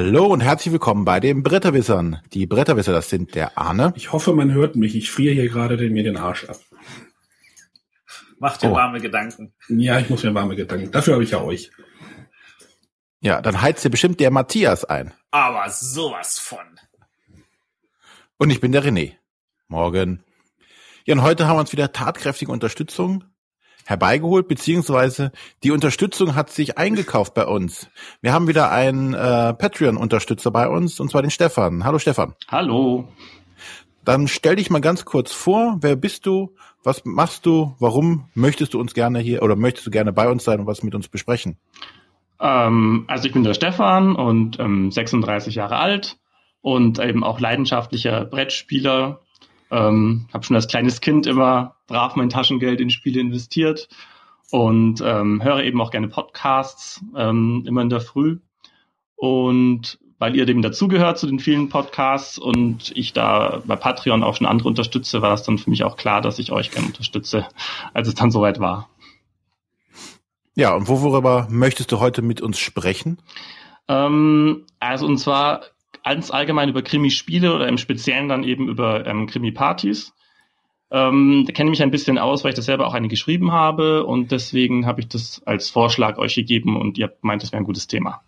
Hallo und herzlich willkommen bei den Bretterwissern. Die Bretterwisser, das sind der Arne. Ich hoffe, man hört mich. Ich friere hier gerade den, mir den Arsch ab. Mach dir oh. warme Gedanken. Ja, ich muss mir warme Gedanken. Dafür habe ich ja euch. Ja, dann heizt dir bestimmt der Matthias ein. Aber sowas von. Und ich bin der René. Morgen. Ja, und heute haben wir uns wieder tatkräftige Unterstützung herbeigeholt, beziehungsweise die Unterstützung hat sich eingekauft bei uns. Wir haben wieder einen äh, Patreon-Unterstützer bei uns, und zwar den Stefan. Hallo Stefan. Hallo. Dann stell dich mal ganz kurz vor, wer bist du, was machst du, warum möchtest du uns gerne hier oder möchtest du gerne bei uns sein und was mit uns besprechen? Ähm, also ich bin der Stefan und ähm, 36 Jahre alt und eben auch leidenschaftlicher Brettspieler ähm, habe schon als kleines Kind immer brav mein Taschengeld in Spiele investiert und ähm, höre eben auch gerne Podcasts, ähm, immer in der Früh. Und weil ihr dem dazugehört zu den vielen Podcasts und ich da bei Patreon auch schon andere unterstütze, war es dann für mich auch klar, dass ich euch gerne unterstütze, als es dann soweit war. Ja, und worüber möchtest du heute mit uns sprechen? Ähm, also und zwar ganz allgemein über Krimi-Spiele oder im Speziellen dann eben über ähm, Krimi-Partys. Ähm, da kenne ich mich ein bisschen aus, weil ich das selber auch eine geschrieben habe und deswegen habe ich das als Vorschlag euch gegeben und ihr meint, das wäre ein gutes Thema.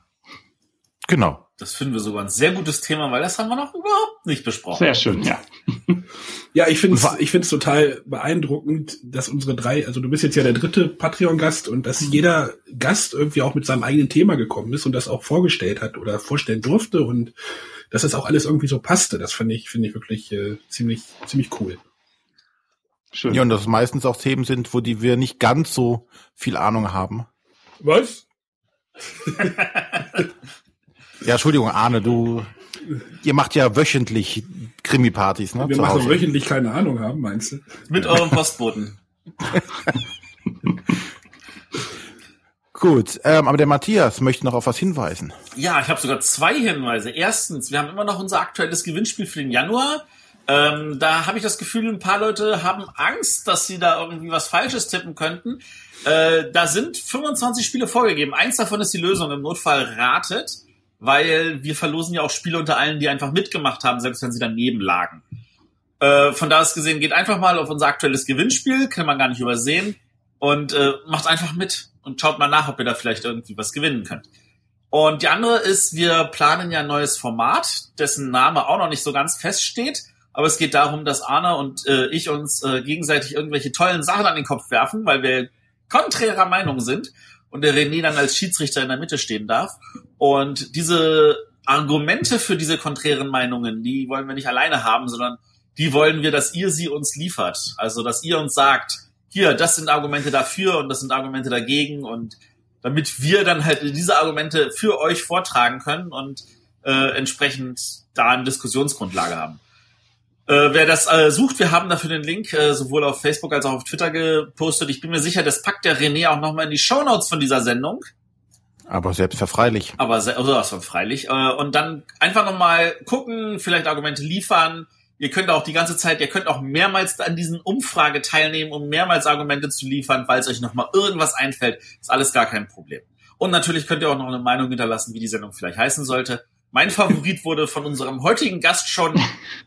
Genau. Das finden wir sogar ein sehr gutes Thema, weil das haben wir noch überhaupt nicht besprochen. Sehr schön, ja. ja, ich finde es ich find's total beeindruckend, dass unsere drei, also du bist jetzt ja der dritte Patreon-Gast und dass jeder Gast irgendwie auch mit seinem eigenen Thema gekommen ist und das auch vorgestellt hat oder vorstellen durfte und dass das auch alles irgendwie so passte. Das finde ich, finde ich wirklich äh, ziemlich, ziemlich cool. Schön. Ja, und dass es meistens auch Themen sind, wo die wir nicht ganz so viel Ahnung haben. Was? Ja, Entschuldigung, Arne, du, ihr macht ja wöchentlich Krimi-Partys, ne? Wir machen wöchentlich keine Ahnung haben, meinst du? Mit eurem Postboten. Gut, ähm, aber der Matthias möchte noch auf was hinweisen. Ja, ich habe sogar zwei Hinweise. Erstens, wir haben immer noch unser aktuelles Gewinnspiel für den Januar. Ähm, da habe ich das Gefühl, ein paar Leute haben Angst, dass sie da irgendwie was Falsches tippen könnten. Äh, da sind 25 Spiele vorgegeben. Eins davon ist die Lösung. Im Notfall ratet weil wir verlosen ja auch Spiele unter allen, die einfach mitgemacht haben, selbst wenn sie daneben lagen. Äh, von da aus gesehen, geht einfach mal auf unser aktuelles Gewinnspiel, kann man gar nicht übersehen, und äh, macht einfach mit und schaut mal nach, ob ihr da vielleicht irgendwie was gewinnen könnt. Und die andere ist, wir planen ja ein neues Format, dessen Name auch noch nicht so ganz feststeht. Aber es geht darum, dass Arne und äh, ich uns äh, gegenseitig irgendwelche tollen Sachen an den Kopf werfen, weil wir konträrer Meinung sind und der René dann als Schiedsrichter in der Mitte stehen darf. Und diese Argumente für diese konträren Meinungen, die wollen wir nicht alleine haben, sondern die wollen wir, dass ihr sie uns liefert. Also, dass ihr uns sagt, hier, das sind Argumente dafür und das sind Argumente dagegen und damit wir dann halt diese Argumente für euch vortragen können und äh, entsprechend da eine Diskussionsgrundlage haben. Äh, wer das äh, sucht, wir haben dafür den Link äh, sowohl auf Facebook als auch auf Twitter gepostet. Ich bin mir sicher, das packt der René auch nochmal in die Shownotes von dieser Sendung. Aber selbstverfreilich. Aber sowas von freilich. Äh, und dann einfach nochmal gucken, vielleicht Argumente liefern. Ihr könnt auch die ganze Zeit, ihr könnt auch mehrmals an diesen Umfrage teilnehmen, um mehrmals Argumente zu liefern, falls euch nochmal irgendwas einfällt. Ist alles gar kein Problem. Und natürlich könnt ihr auch noch eine Meinung hinterlassen, wie die Sendung vielleicht heißen sollte. Mein Favorit wurde von unserem heutigen Gast schon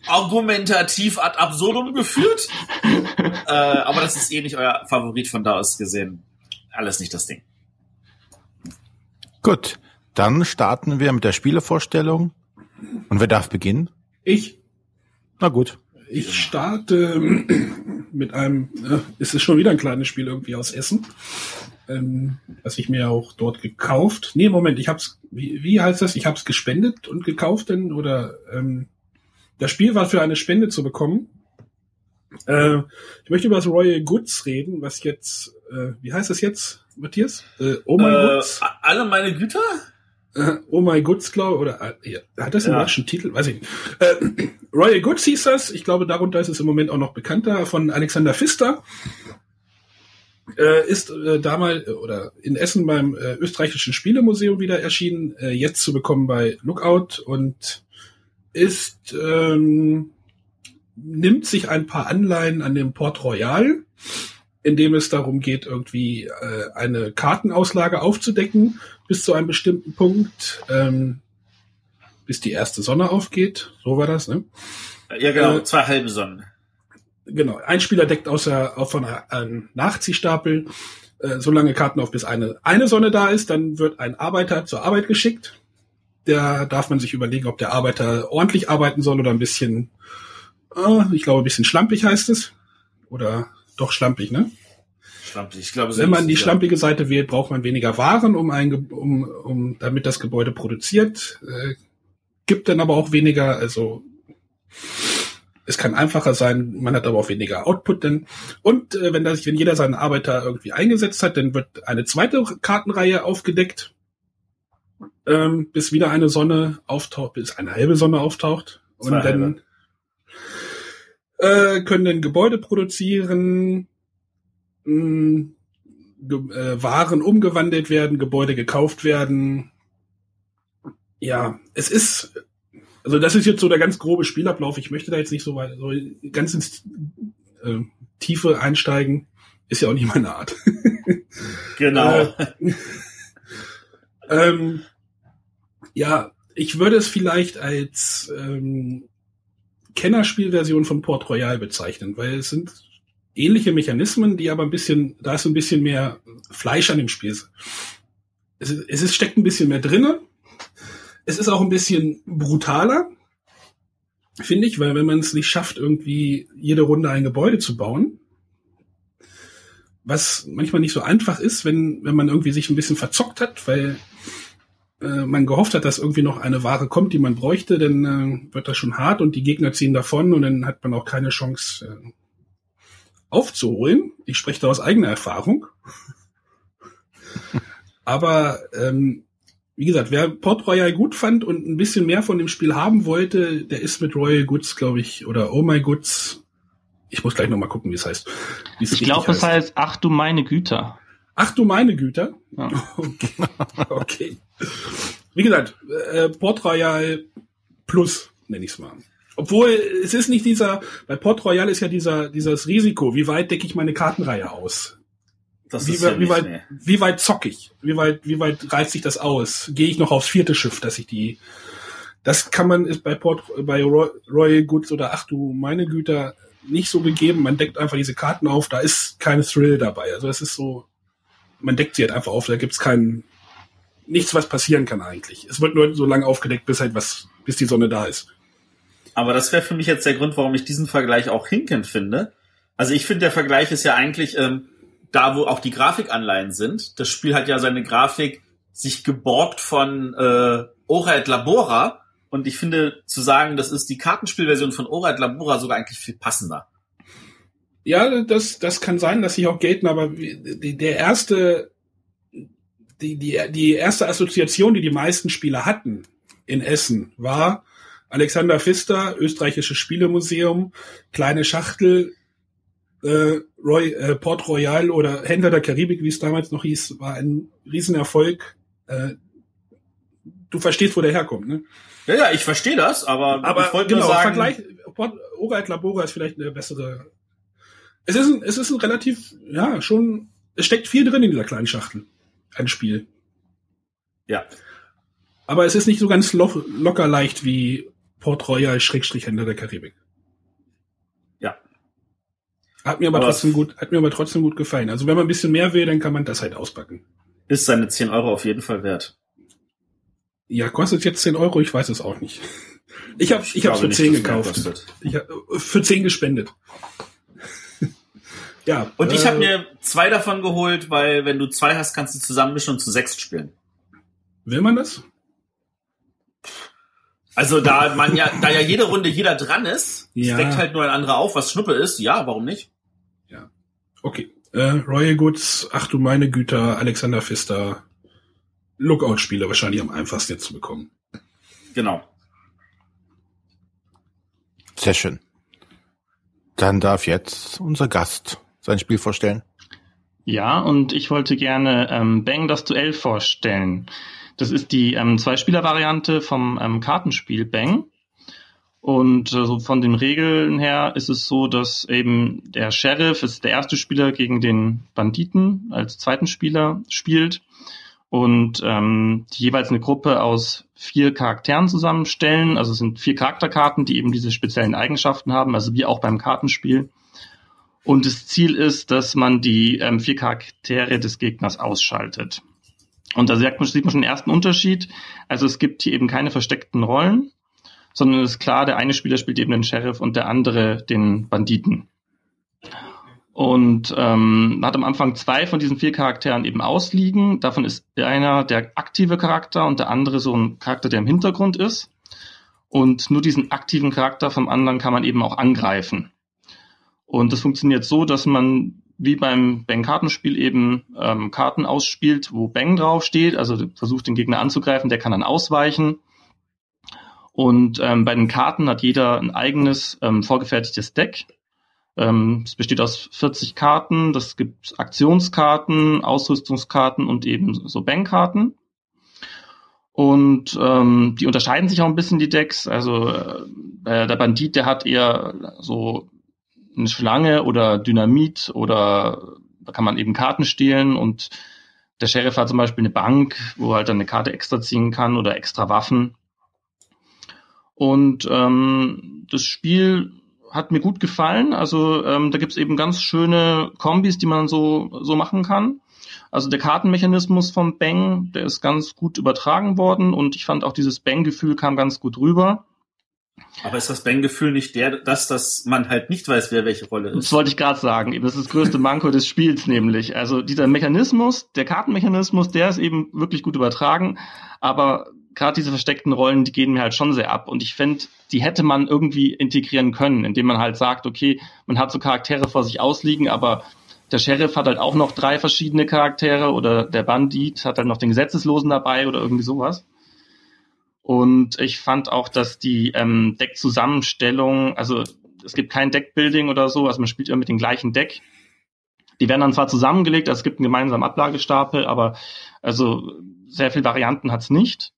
argumentativ ad absurdum geführt. äh, aber das ist eh nicht euer Favorit von da aus gesehen. Alles nicht das Ding. Gut, dann starten wir mit der Spielevorstellung. Und wer darf beginnen? Ich. Na gut. Ich starte mit einem, äh, es ist schon wieder ein kleines Spiel irgendwie aus Essen ähm, was ich mir auch dort gekauft. Nee, Moment, ich hab's, wie, wie heißt das? Ich hab's gespendet und gekauft denn oder ähm, das Spiel war für eine Spende zu bekommen. Äh, ich möchte über das Royal Goods reden, was jetzt, äh, wie heißt das jetzt, Matthias? Äh, oh my äh, Goods? Alle meine Güter? Äh, oh my Goods, glaube oder äh, hat das einen ja. deutschen Titel? Weiß ich nicht. Äh, Royal Goods hieß das. Ich glaube, darunter ist es im Moment auch noch bekannter von Alexander Pfister äh, ist äh, damals äh, oder in Essen beim äh, österreichischen Spielemuseum wieder erschienen, äh, jetzt zu bekommen bei Lookout und ist ähm, nimmt sich ein paar Anleihen an dem Port Royal, in dem es darum geht, irgendwie äh, eine Kartenauslage aufzudecken bis zu einem bestimmten Punkt. Ähm, bis die erste Sonne aufgeht. So war das, ne? Ja, genau, äh, zwei halbe Sonnen. Genau, ein Spieler deckt außer auf von einem Nachziehstapel äh, so lange Karten auf, bis eine, eine Sonne da ist. Dann wird ein Arbeiter zur Arbeit geschickt. Da darf man sich überlegen, ob der Arbeiter ordentlich arbeiten soll oder ein bisschen, äh, ich glaube, ein bisschen schlampig heißt es. Oder doch schlampig, ne? Schlampig, ich glaube. Wenn man die schlampige Seite wählt, braucht man weniger Waren, um ein, um, um, damit das Gebäude produziert. Äh, gibt dann aber auch weniger, also es kann einfacher sein, man hat aber auch weniger Output denn. Und äh, wenn das, wenn jeder seinen Arbeiter irgendwie eingesetzt hat, dann wird eine zweite Kartenreihe aufgedeckt, ähm, bis wieder eine Sonne auftaucht, bis eine halbe Sonne auftaucht. Zwei und dann äh, können dann Gebäude produzieren, mh, äh, Waren umgewandelt werden, Gebäude gekauft werden. Ja, es ist also das ist jetzt so der ganz grobe Spielablauf. Ich möchte da jetzt nicht so weit, so ganz ins äh, Tiefe einsteigen. Ist ja auch nicht meine Art. genau. Äh, ähm, ja, ich würde es vielleicht als ähm, Kennerspielversion von Port Royal bezeichnen, weil es sind ähnliche Mechanismen, die aber ein bisschen, da ist ein bisschen mehr Fleisch an dem Spiel. Es, es ist, steckt ein bisschen mehr drinne, es ist auch ein bisschen brutaler, finde ich, weil wenn man es nicht schafft, irgendwie jede Runde ein Gebäude zu bauen, was manchmal nicht so einfach ist, wenn, wenn man irgendwie sich ein bisschen verzockt hat, weil äh, man gehofft hat, dass irgendwie noch eine Ware kommt, die man bräuchte, dann äh, wird das schon hart und die Gegner ziehen davon und dann hat man auch keine Chance äh, aufzuholen. Ich spreche da aus eigener Erfahrung. Aber ähm, wie gesagt, wer Port Royal gut fand und ein bisschen mehr von dem Spiel haben wollte, der ist mit Royal Goods, glaube ich, oder Oh My Goods. Ich muss gleich noch mal gucken, wie es heißt. ich glaube, es heißt Ach du meine Güter. Ach du meine Güter. Ja. Okay. okay. Wie gesagt, äh, Port Royal Plus nenne ich es mal. Obwohl es ist nicht dieser, bei Port Royal ist ja dieser dieses Risiko, wie weit decke ich meine Kartenreihe aus? Das wie, ja wie, weit, mehr. wie weit zock ich? Wie weit, wie weit reizt sich das aus? Gehe ich noch aufs vierte Schiff, dass ich die. Das kann man ist bei Port, bei Royal Goods oder ach du meine Güter nicht so gegeben. Man deckt einfach diese Karten auf, da ist kein Thrill dabei. Also es ist so, man deckt sie halt einfach auf, da gibt's keinen, nichts, was passieren kann eigentlich. Es wird nur so lange aufgedeckt, bis halt was, bis die Sonne da ist. Aber das wäre für mich jetzt der Grund, warum ich diesen Vergleich auch hinkend finde. Also ich finde, der Vergleich ist ja eigentlich, ähm, da wo auch die Grafikanleihen sind. Das Spiel hat ja seine Grafik sich geborgt von äh, Ora et Labora. Und ich finde, zu sagen, das ist die Kartenspielversion von Ora et Labora sogar eigentlich viel passender. Ja, das, das kann sein, dass sie auch gelten, aber die, der erste, die, die, die erste Assoziation, die die meisten Spieler hatten in Essen, war Alexander Pfister, österreichisches Spielemuseum, kleine Schachtel, äh, Roy, äh, Port Royal oder Händler der Karibik, wie es damals noch hieß, war ein Riesenerfolg. Äh, du verstehst, wo der herkommt, ne? Ja, ja, ich verstehe das, aber, aber ich wollte genau, nur sagen, Vergleich, Port, Ora et Labora ist vielleicht eine bessere. Es ist ein, es ist ein relativ, ja, schon, es steckt viel drin in dieser kleinen Schachtel. Ein Spiel. Ja. Aber es ist nicht so ganz lo locker leicht wie Port Royal Schrägstrich Händler der Karibik. Hat mir aber, aber, trotzdem gut, hat mir aber trotzdem gut gefallen. Also wenn man ein bisschen mehr will, dann kann man das halt auspacken. Ist seine 10 Euro auf jeden Fall wert. Ja, kostet jetzt 10 Euro, ich weiß es auch nicht. Ich habe ich, hab's für nicht, 10 gekauft. Ich hab, für 10 gespendet. ja. Und äh, ich habe mir zwei davon geholt, weil wenn du zwei hast, kannst du zusammenmischen und zu sechs spielen. Will man das? Also da man ja, da ja jede Runde jeder dran ist, ja. deckt halt nur ein anderer auf, was Schnuppe ist, ja, warum nicht? Okay. Äh, Royal Goods, ach du meine Güter, Alexander Pfister, Lookout-Spiele wahrscheinlich am einfachsten jetzt zu bekommen. Genau. Sehr schön. Dann darf jetzt unser Gast sein Spiel vorstellen. Ja, und ich wollte gerne ähm, Bang das Duell vorstellen. Das ist die ähm, Zwei-Spieler-Variante vom ähm, Kartenspiel Bang. Und äh, so von den Regeln her ist es so, dass eben der Sheriff ist der erste Spieler gegen den Banditen als zweiten Spieler spielt. und ähm, die jeweils eine Gruppe aus vier Charakteren zusammenstellen. Also es sind vier Charakterkarten, die eben diese speziellen Eigenschaften haben, also wie auch beim Kartenspiel. Und das Ziel ist, dass man die ähm, vier Charaktere des Gegners ausschaltet. Und da sieht man, sieht man schon den ersten Unterschied. Also es gibt hier eben keine versteckten Rollen, sondern es ist klar, der eine Spieler spielt eben den Sheriff und der andere den Banditen. Und ähm, man hat am Anfang zwei von diesen vier Charakteren eben ausliegen. Davon ist einer der aktive Charakter und der andere so ein Charakter, der im Hintergrund ist. Und nur diesen aktiven Charakter vom anderen kann man eben auch angreifen. Und das funktioniert so, dass man wie beim Bang-Kartenspiel eben ähm, Karten ausspielt, wo Bang draufsteht, also versucht den Gegner anzugreifen, der kann dann ausweichen. Und ähm, bei den Karten hat jeder ein eigenes ähm, vorgefertigtes Deck. Ähm, es besteht aus 40 Karten. Das gibt Aktionskarten, Ausrüstungskarten und eben so Bankkarten. Und ähm, die unterscheiden sich auch ein bisschen, die Decks. Also äh, der Bandit, der hat eher so eine Schlange oder Dynamit oder da kann man eben Karten stehlen und der Sheriff hat zum Beispiel eine Bank, wo er halt dann eine Karte extra ziehen kann oder extra Waffen. Und ähm, das Spiel hat mir gut gefallen. Also ähm, da gibt's eben ganz schöne Kombis, die man so, so machen kann. Also der Kartenmechanismus vom Bang, der ist ganz gut übertragen worden und ich fand auch dieses Bang-Gefühl kam ganz gut rüber. Aber ist das Bang-Gefühl nicht der, dass, dass man halt nicht weiß, wer welche Rolle ist? Das wollte ich gerade sagen. Das ist das größte Manko des Spiels nämlich. Also dieser Mechanismus, der Kartenmechanismus, der ist eben wirklich gut übertragen, aber gerade diese versteckten Rollen, die gehen mir halt schon sehr ab. Und ich finde, die hätte man irgendwie integrieren können, indem man halt sagt, okay, man hat so Charaktere vor sich ausliegen, aber der Sheriff hat halt auch noch drei verschiedene Charaktere oder der Bandit hat halt noch den Gesetzeslosen dabei oder irgendwie sowas. Und ich fand auch, dass die ähm, Deckzusammenstellung, also es gibt kein Deckbuilding oder so, also man spielt immer mit dem gleichen Deck. Die werden dann zwar zusammengelegt, also es gibt einen gemeinsamen Ablagestapel, aber also sehr viele Varianten hat's nicht.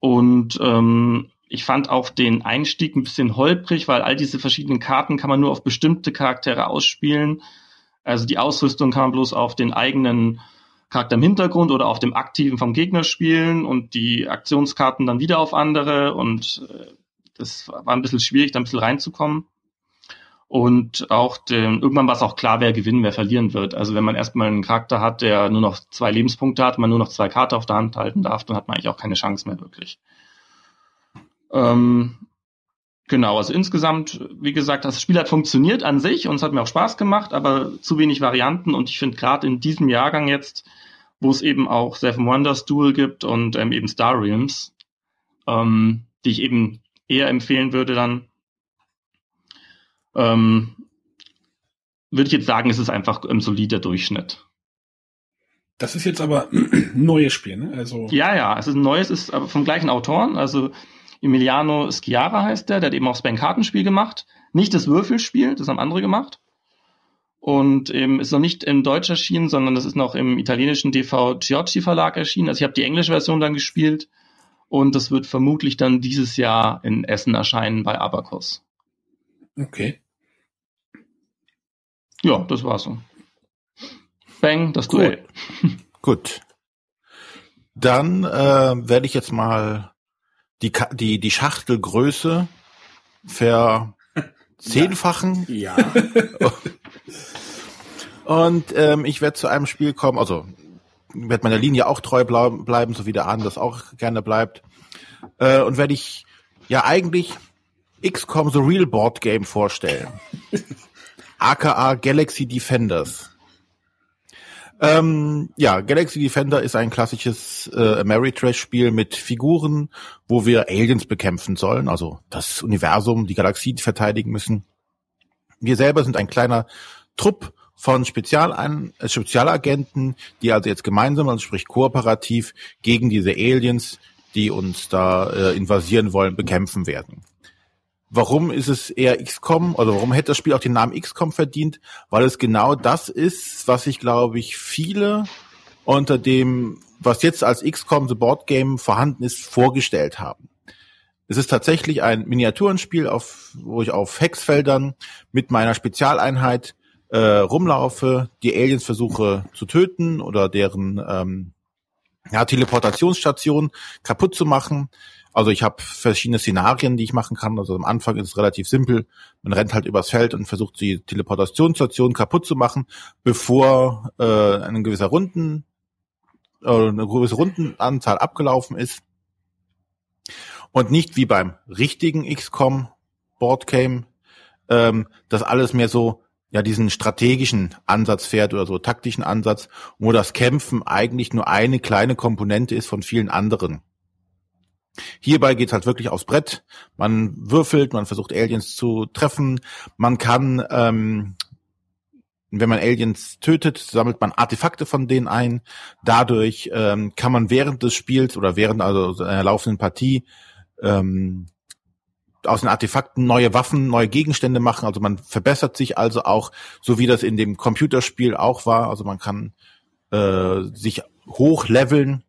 Und ähm, ich fand auch den Einstieg ein bisschen holprig, weil all diese verschiedenen Karten kann man nur auf bestimmte Charaktere ausspielen. Also die Ausrüstung kann man bloß auf den eigenen Charakter im Hintergrund oder auf dem aktiven vom Gegner spielen und die Aktionskarten dann wieder auf andere und äh, das war ein bisschen schwierig, da ein bisschen reinzukommen. Und auch den, irgendwann war es auch klar, wer gewinnen, wer verlieren wird. Also wenn man erstmal einen Charakter hat, der nur noch zwei Lebenspunkte hat, man nur noch zwei Karten auf der Hand halten darf, dann hat man eigentlich auch keine Chance mehr wirklich. Ähm, genau, also insgesamt, wie gesagt, das Spiel hat funktioniert an sich und es hat mir auch Spaß gemacht, aber zu wenig Varianten und ich finde gerade in diesem Jahrgang jetzt, wo es eben auch Seven Wonders Duel gibt und ähm, eben Star Realms, ähm, die ich eben eher empfehlen würde dann, ähm, würde ich jetzt sagen, es ist einfach ein solider Durchschnitt. Das ist jetzt aber ein neues Spiel, ne? Also ja, ja, es ist ein neues, ist aber vom gleichen Autoren, also Emiliano Schiara heißt der, der hat eben auch das Bank-Kartenspiel gemacht. Nicht das Würfelspiel, das haben andere gemacht. Und ähm, ist noch nicht in Deutsch erschienen, sondern das ist noch im italienischen DV Giocci Verlag erschienen. Also ich habe die englische Version dann gespielt und das wird vermutlich dann dieses Jahr in Essen erscheinen bei Abacus. Okay. Ja, das war's so. Bang, das Duell. Gut. Dann äh, werde ich jetzt mal die, die, die Schachtelgröße verzehnfachen. Ja. Und ähm, ich werde zu einem Spiel kommen, also werde meiner Linie auch treu bleiben, so wie der Arne das auch gerne bleibt. Äh, und werde ich ja eigentlich XCOM The Real Board Game vorstellen. aka Galaxy Defenders. Ähm, ja, Galaxy Defender ist ein klassisches äh, Ameritrash-Spiel mit Figuren, wo wir Aliens bekämpfen sollen, also das Universum, die Galaxie verteidigen müssen. Wir selber sind ein kleiner Trupp von Spezialein äh, Spezialagenten, die also jetzt gemeinsam, also sprich kooperativ, gegen diese Aliens, die uns da äh, invasieren wollen, bekämpfen werden. Warum ist es eher XCOM oder warum hätte das Spiel auch den Namen XCOM verdient? Weil es genau das ist, was ich glaube ich viele unter dem, was jetzt als XCOM The Board Game vorhanden ist, vorgestellt haben. Es ist tatsächlich ein Miniaturenspiel, auf, wo ich auf Hexfeldern mit meiner Spezialeinheit äh, rumlaufe, die Aliens versuche zu töten oder deren ähm, ja, Teleportationsstationen kaputt zu machen. Also ich habe verschiedene Szenarien, die ich machen kann. Also am Anfang ist es relativ simpel. Man rennt halt übers Feld und versucht die Teleportationsstation kaputt zu machen, bevor äh, eine gewisse Runden äh, eine gewisse Rundenanzahl abgelaufen ist. Und nicht wie beim richtigen XCOM Boardgame, ähm, das alles mehr so ja diesen strategischen Ansatz fährt oder so taktischen Ansatz, wo das Kämpfen eigentlich nur eine kleine Komponente ist von vielen anderen. Hierbei geht's halt wirklich aufs Brett. Man würfelt, man versucht Aliens zu treffen. Man kann, ähm, wenn man Aliens tötet, sammelt man Artefakte von denen ein. Dadurch ähm, kann man während des Spiels oder während also einer laufenden Partie ähm, aus den Artefakten neue Waffen, neue Gegenstände machen. Also man verbessert sich also auch, so wie das in dem Computerspiel auch war. Also man kann äh, sich hochleveln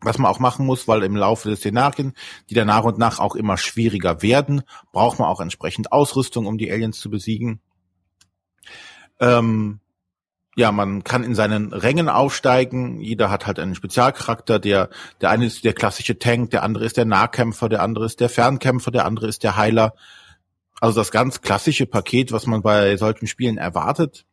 was man auch machen muss, weil im Laufe des Szenarien, die dann nach und nach auch immer schwieriger werden, braucht man auch entsprechend Ausrüstung, um die Aliens zu besiegen. Ähm, ja, man kann in seinen Rängen aufsteigen. Jeder hat halt einen Spezialcharakter. Der, der eine ist der klassische Tank, der andere ist der Nahkämpfer, der andere ist der Fernkämpfer, der andere ist der Heiler. Also das ganz klassische Paket, was man bei solchen Spielen erwartet.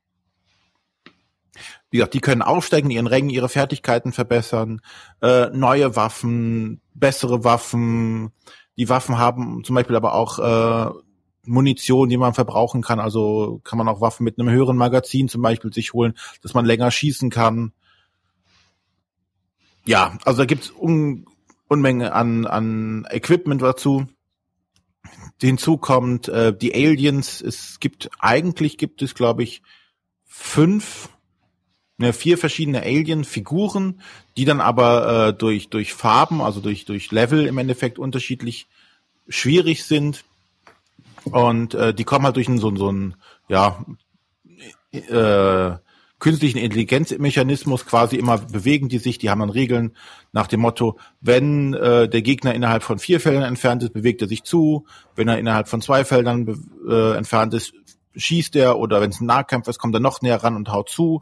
Wie gesagt, die können aufsteigen, ihren Rängen, ihre Fertigkeiten verbessern, äh, neue Waffen, bessere Waffen. Die Waffen haben zum Beispiel aber auch äh, Munition, die man verbrauchen kann. Also kann man auch Waffen mit einem höheren Magazin zum Beispiel sich holen, dass man länger schießen kann. Ja, also da gibt's Un Unmenge an, an Equipment dazu. Hinzu kommt äh, die Aliens. Es gibt eigentlich gibt es glaube ich fünf ne, vier verschiedene Alien-Figuren, die dann aber äh, durch, durch Farben, also durch, durch Level im Endeffekt unterschiedlich schwierig sind. Und äh, die kommen halt durch einen, so, so einen, ja, äh, künstlichen Intelligenzmechanismus quasi immer bewegen die sich, die haben dann Regeln nach dem Motto, wenn äh, der Gegner innerhalb von vier Feldern entfernt ist, bewegt er sich zu, wenn er innerhalb von zwei Feldern äh, entfernt ist, schießt er oder wenn es ein Nahkampf ist, kommt er noch näher ran und haut zu.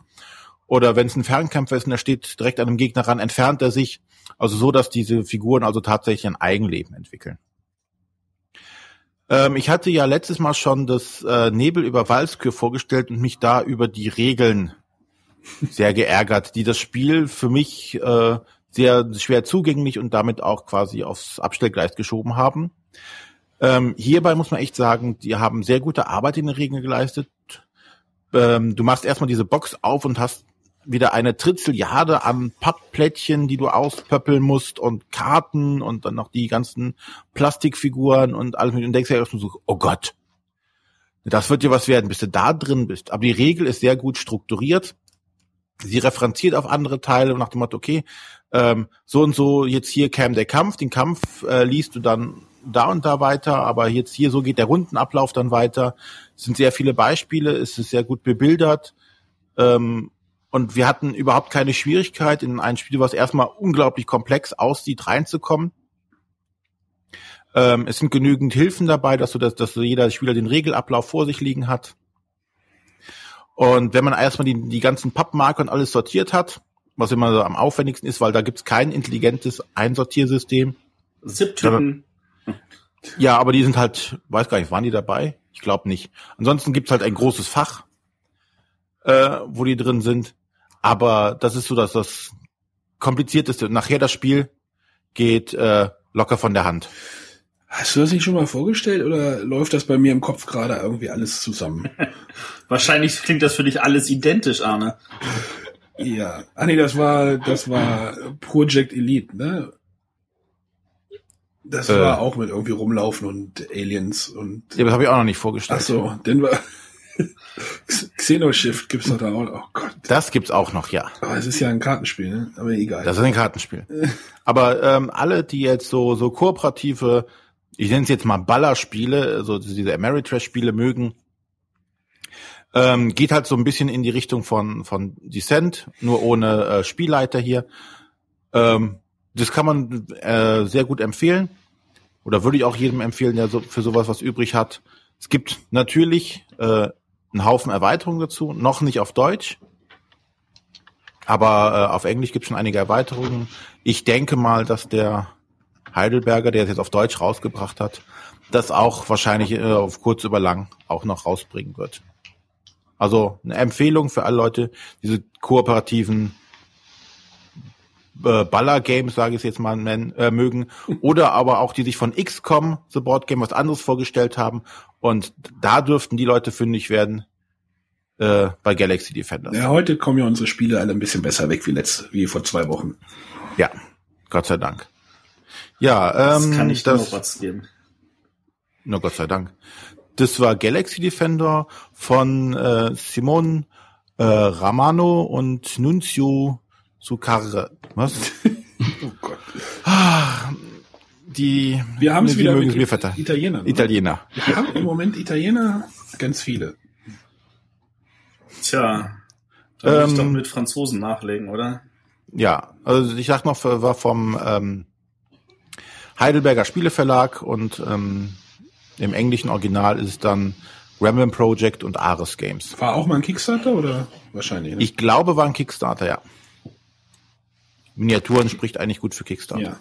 Oder wenn es ein Fernkämpfer ist und er steht direkt an einem Gegner ran, entfernt er sich. Also so, dass diese Figuren also tatsächlich ein Eigenleben entwickeln. Ähm, ich hatte ja letztes Mal schon das äh, Nebel über Walskür vorgestellt und mich da über die Regeln sehr geärgert, die das Spiel für mich äh, sehr schwer zugänglich und damit auch quasi aufs Abstellgleis geschoben haben. Ähm, hierbei muss man echt sagen, die haben sehr gute Arbeit in den Regeln geleistet. Ähm, du machst erstmal diese Box auf und hast wieder eine Tritzeljade an Pappplättchen, die du auspöppeln musst und Karten und dann noch die ganzen Plastikfiguren und alles mit und denkst ja erstmal so, oh Gott, das wird dir was werden, bis du da drin bist. Aber die Regel ist sehr gut strukturiert. Sie referenziert auf andere Teile und nach dem Motto, okay, ähm, so und so, jetzt hier käme der Kampf, den Kampf äh, liest du dann da und da weiter, aber jetzt hier so geht der Rundenablauf dann weiter. Es sind sehr viele Beispiele, es ist sehr gut bebildert. Ähm, und wir hatten überhaupt keine Schwierigkeit, in ein Spiel, was erstmal unglaublich komplex aussieht, reinzukommen. Ähm, es sind genügend Hilfen dabei, dass, du das, dass jeder Spieler den Regelablauf vor sich liegen hat. Und wenn man erstmal die, die ganzen Pappmarker und alles sortiert hat, was immer so am aufwendigsten ist, weil da gibt's kein intelligentes Einsortiersystem. Zip-Typen. Ja, aber die sind halt, weiß gar nicht, waren die dabei? Ich glaube nicht. Ansonsten gibt's halt ein großes Fach, äh, wo die drin sind. Aber das ist so, dass das komplizierteste. Nachher das Spiel geht äh, locker von der Hand. Hast du das nicht schon mal vorgestellt oder läuft das bei mir im Kopf gerade irgendwie alles zusammen? Wahrscheinlich klingt das für dich alles identisch, Arne. Ja. Ah nee, das war das war Project Elite, ne? Das äh, war auch mit irgendwie rumlaufen und Aliens und. Ja, das habe ich auch noch nicht vorgestellt. Ach so, denn war Xenoshift gibt's doch da auch. Oh Gott. Das gibt's auch noch, ja. Aber es ist ja ein Kartenspiel, ne? Aber egal. Das ist ein Kartenspiel. Aber ähm, alle, die jetzt so so kooperative, ich nenne es jetzt mal Ballerspiele, so diese Ameritrash-Spiele mögen, ähm, geht halt so ein bisschen in die Richtung von von Descent, nur ohne äh, Spielleiter hier. Ähm, das kann man äh, sehr gut empfehlen. Oder würde ich auch jedem empfehlen, der so für sowas was übrig hat. Es gibt natürlich äh, einen Haufen Erweiterungen dazu, noch nicht auf Deutsch. Aber äh, auf Englisch gibt es schon einige Erweiterungen. Ich denke mal, dass der Heidelberger, der es jetzt auf Deutsch rausgebracht hat, das auch wahrscheinlich äh, auf kurz über lang auch noch rausbringen wird. Also eine Empfehlung für alle Leute, diese kooperativen äh, Baller-Games, sage ich es jetzt mal, nennen, äh, mögen, oder aber auch die sich von XCOM, The Board Game, was anderes vorgestellt haben. Und da dürften die Leute fündig werden äh, bei Galaxy Defenders. Ja, heute kommen ja unsere Spiele alle ein bisschen besser weg wie letzt, wie vor zwei Wochen. Ja, Gott sei Dank. Ja, ähm, das kann ich das, nur was geben. Na Gott sei Dank. Das war Galaxy Defender von äh, Simon äh, Ramano und Nunzio Sukarre. Was? Oh Gott. Ah, die Wir haben es wieder mögen mit es mir verzeihen. Italienern. oder? Italiener. Wir haben im Moment Italiener ganz viele. Tja, da würde ich Ähm, doch mit Franzosen nachlegen, oder? Ja, also ich sag noch, war vom ähm, Heidelberger Spieleverlag und ähm, im englischen Original ist es dann Gremlin Project und Ares Games. War auch mal ein Kickstarter oder wahrscheinlich? Ne? Ich glaube, war ein Kickstarter, ja. Miniaturen spricht eigentlich gut für Kickstarter. ja.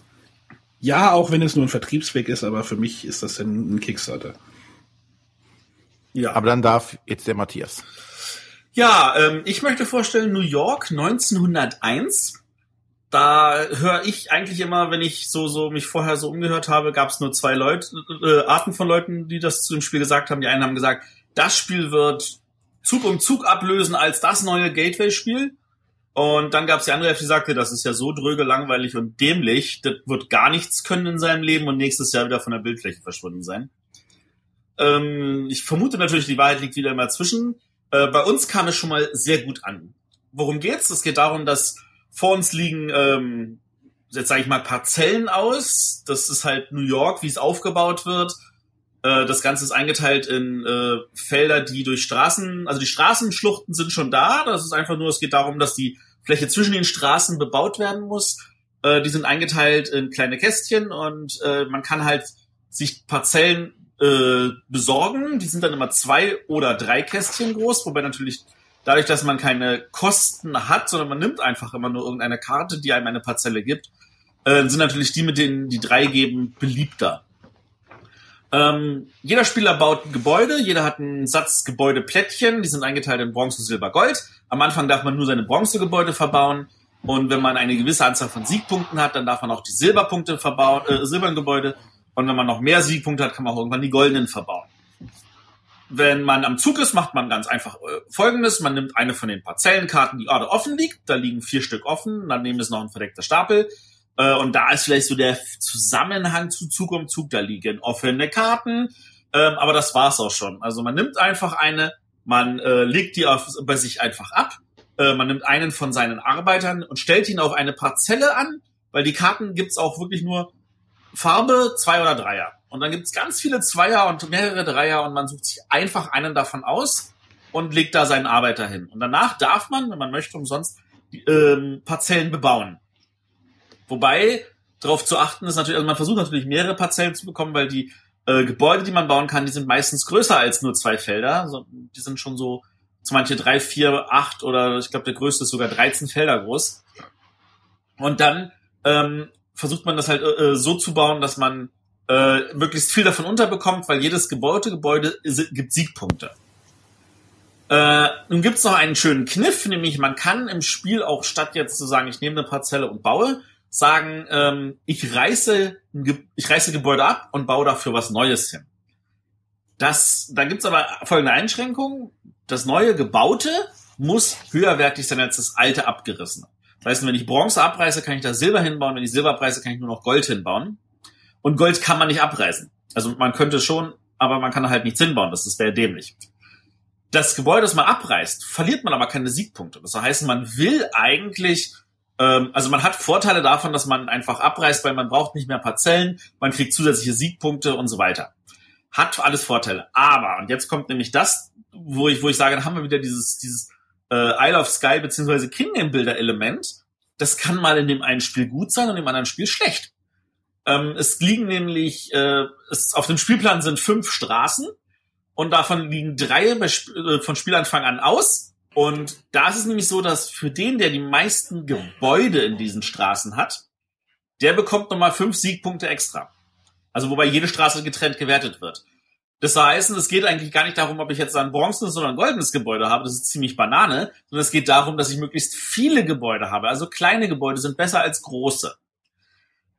Ja, auch wenn es nur ein Vertriebsweg ist, aber für mich ist das denn ein Kickstarter. Ja. Aber dann darf jetzt der Matthias. Ja, ähm, ich möchte vorstellen New York 1901. Da höre ich eigentlich immer, wenn ich so so mich vorher so umgehört habe, gab es nur zwei Leute, äh, Arten von Leuten, die das zu dem Spiel gesagt haben. Die einen haben gesagt, das Spiel wird Zug um Zug ablösen als das neue Gateway-Spiel. Und dann gab es die andere die sagte, das ist ja so dröge, langweilig und dämlich, das wird gar nichts können in seinem Leben und nächstes Jahr wieder von der Bildfläche verschwunden sein. Ähm, ich vermute natürlich, die Wahrheit liegt wieder immer zwischen. Äh, bei uns kam es schon mal sehr gut an. Worum geht's? Es geht darum, dass vor uns liegen, ähm, jetzt sage ich mal, Parzellen aus. Das ist halt New York, wie es aufgebaut wird. Äh, das Ganze ist eingeteilt in äh, Felder, die durch Straßen, also die Straßenschluchten sind schon da. Das ist einfach nur, es geht darum, dass die Fläche zwischen den Straßen bebaut werden muss. Äh, die sind eingeteilt in kleine Kästchen und äh, man kann halt sich Parzellen äh, besorgen. Die sind dann immer zwei oder drei Kästchen groß, wobei natürlich dadurch, dass man keine Kosten hat, sondern man nimmt einfach immer nur irgendeine Karte, die einem eine Parzelle gibt, äh, sind natürlich die, mit denen die drei geben, beliebter. Ähm, jeder Spieler baut ein Gebäude, jeder hat einen Satz Gebäudeplättchen, die sind eingeteilt in Bronze, Silber, Gold. Am Anfang darf man nur seine Bronzegebäude verbauen und wenn man eine gewisse Anzahl von Siegpunkten hat, dann darf man auch die Silberpunkte verbauen, äh, silbernen Gebäude und wenn man noch mehr Siegpunkte hat, kann man auch irgendwann die goldenen verbauen. Wenn man am Zug ist, macht man ganz einfach äh, Folgendes. Man nimmt eine von den Parzellenkarten, die gerade offen liegt. Da liegen vier Stück offen. Daneben ist noch ein verdeckter Stapel. Äh, und da ist vielleicht so der Zusammenhang zu Zug um Zug. Da liegen offene Karten. Ähm, aber das war's auch schon. Also man nimmt einfach eine, man äh, legt die auf, bei sich einfach ab. Äh, man nimmt einen von seinen Arbeitern und stellt ihn auf eine Parzelle an, weil die Karten gibt's auch wirklich nur Farbe, zwei oder Dreier. Und dann gibt's ganz viele Zweier und mehrere Dreier und man sucht sich einfach einen davon aus und legt da seinen Arbeiter hin. Und danach darf man, wenn man möchte, umsonst ähm, Parzellen bebauen. Wobei darauf zu achten ist natürlich, also man versucht natürlich mehrere Parzellen zu bekommen, weil die äh, Gebäude, die man bauen kann, die sind meistens größer als nur zwei Felder. So, die sind schon so, so manche drei, vier, acht oder ich glaube der größte ist sogar 13 Felder groß. Und dann ähm, versucht man das halt äh, so zu bauen, dass man äh, möglichst viel davon unterbekommt, weil jedes Gebäude is- gibt Siegpunkte. Äh, nun gibt's noch einen schönen Kniff, nämlich man kann im Spiel auch statt jetzt zu sagen, ich nehme eine Parzelle und baue, sagen, ähm, ich reiße ich reiße Gebäude ab und baue dafür was Neues hin. Das, da gibt's aber folgende Einschränkung. Das neue Gebaute muss höherwertig sein als das alte abgerissene. Das heißt, wenn ich Bronze abreiße, kann ich da Silber hinbauen. Wenn ich Silber abreiße, kann ich nur noch Gold hinbauen. Und Gold kann man nicht abreißen. Also man könnte schon, aber man kann halt nichts hinbauen. Das ist sehr dämlich. Das Gebäude, das man abreißt, verliert man aber keine Siegpunkte. Das heißt, man will eigentlich, also man hat Vorteile davon, dass man einfach abreißt, weil man braucht nicht mehr Parzellen, man kriegt zusätzliche Siegpunkte und so weiter. Hat alles Vorteile. Aber, und jetzt kommt nämlich das, wo ich, wo ich sage, da haben wir wieder dieses, dieses äh, Isle of Sky beziehungsweise Kingdom Builder Element. Das kann mal in dem einen Spiel gut sein und im anderen Spiel schlecht. Ähm, es liegen nämlich, äh, es, auf dem Spielplan sind fünf Straßen und davon liegen drei bei, äh, von Spielanfang an aus Und da ist es nämlich so, dass für den, der die meisten Gebäude in diesen Straßen hat, der bekommt nochmal fünf Siegpunkte extra. Also wobei jede Straße getrennt gewertet wird. Das heißt, es geht eigentlich gar nicht darum, ob ich jetzt ein bronzenes oder ein goldenes Gebäude habe. Das ist ziemlich Banane. Sondern es geht darum, dass ich möglichst viele Gebäude habe. Also kleine Gebäude sind besser als große.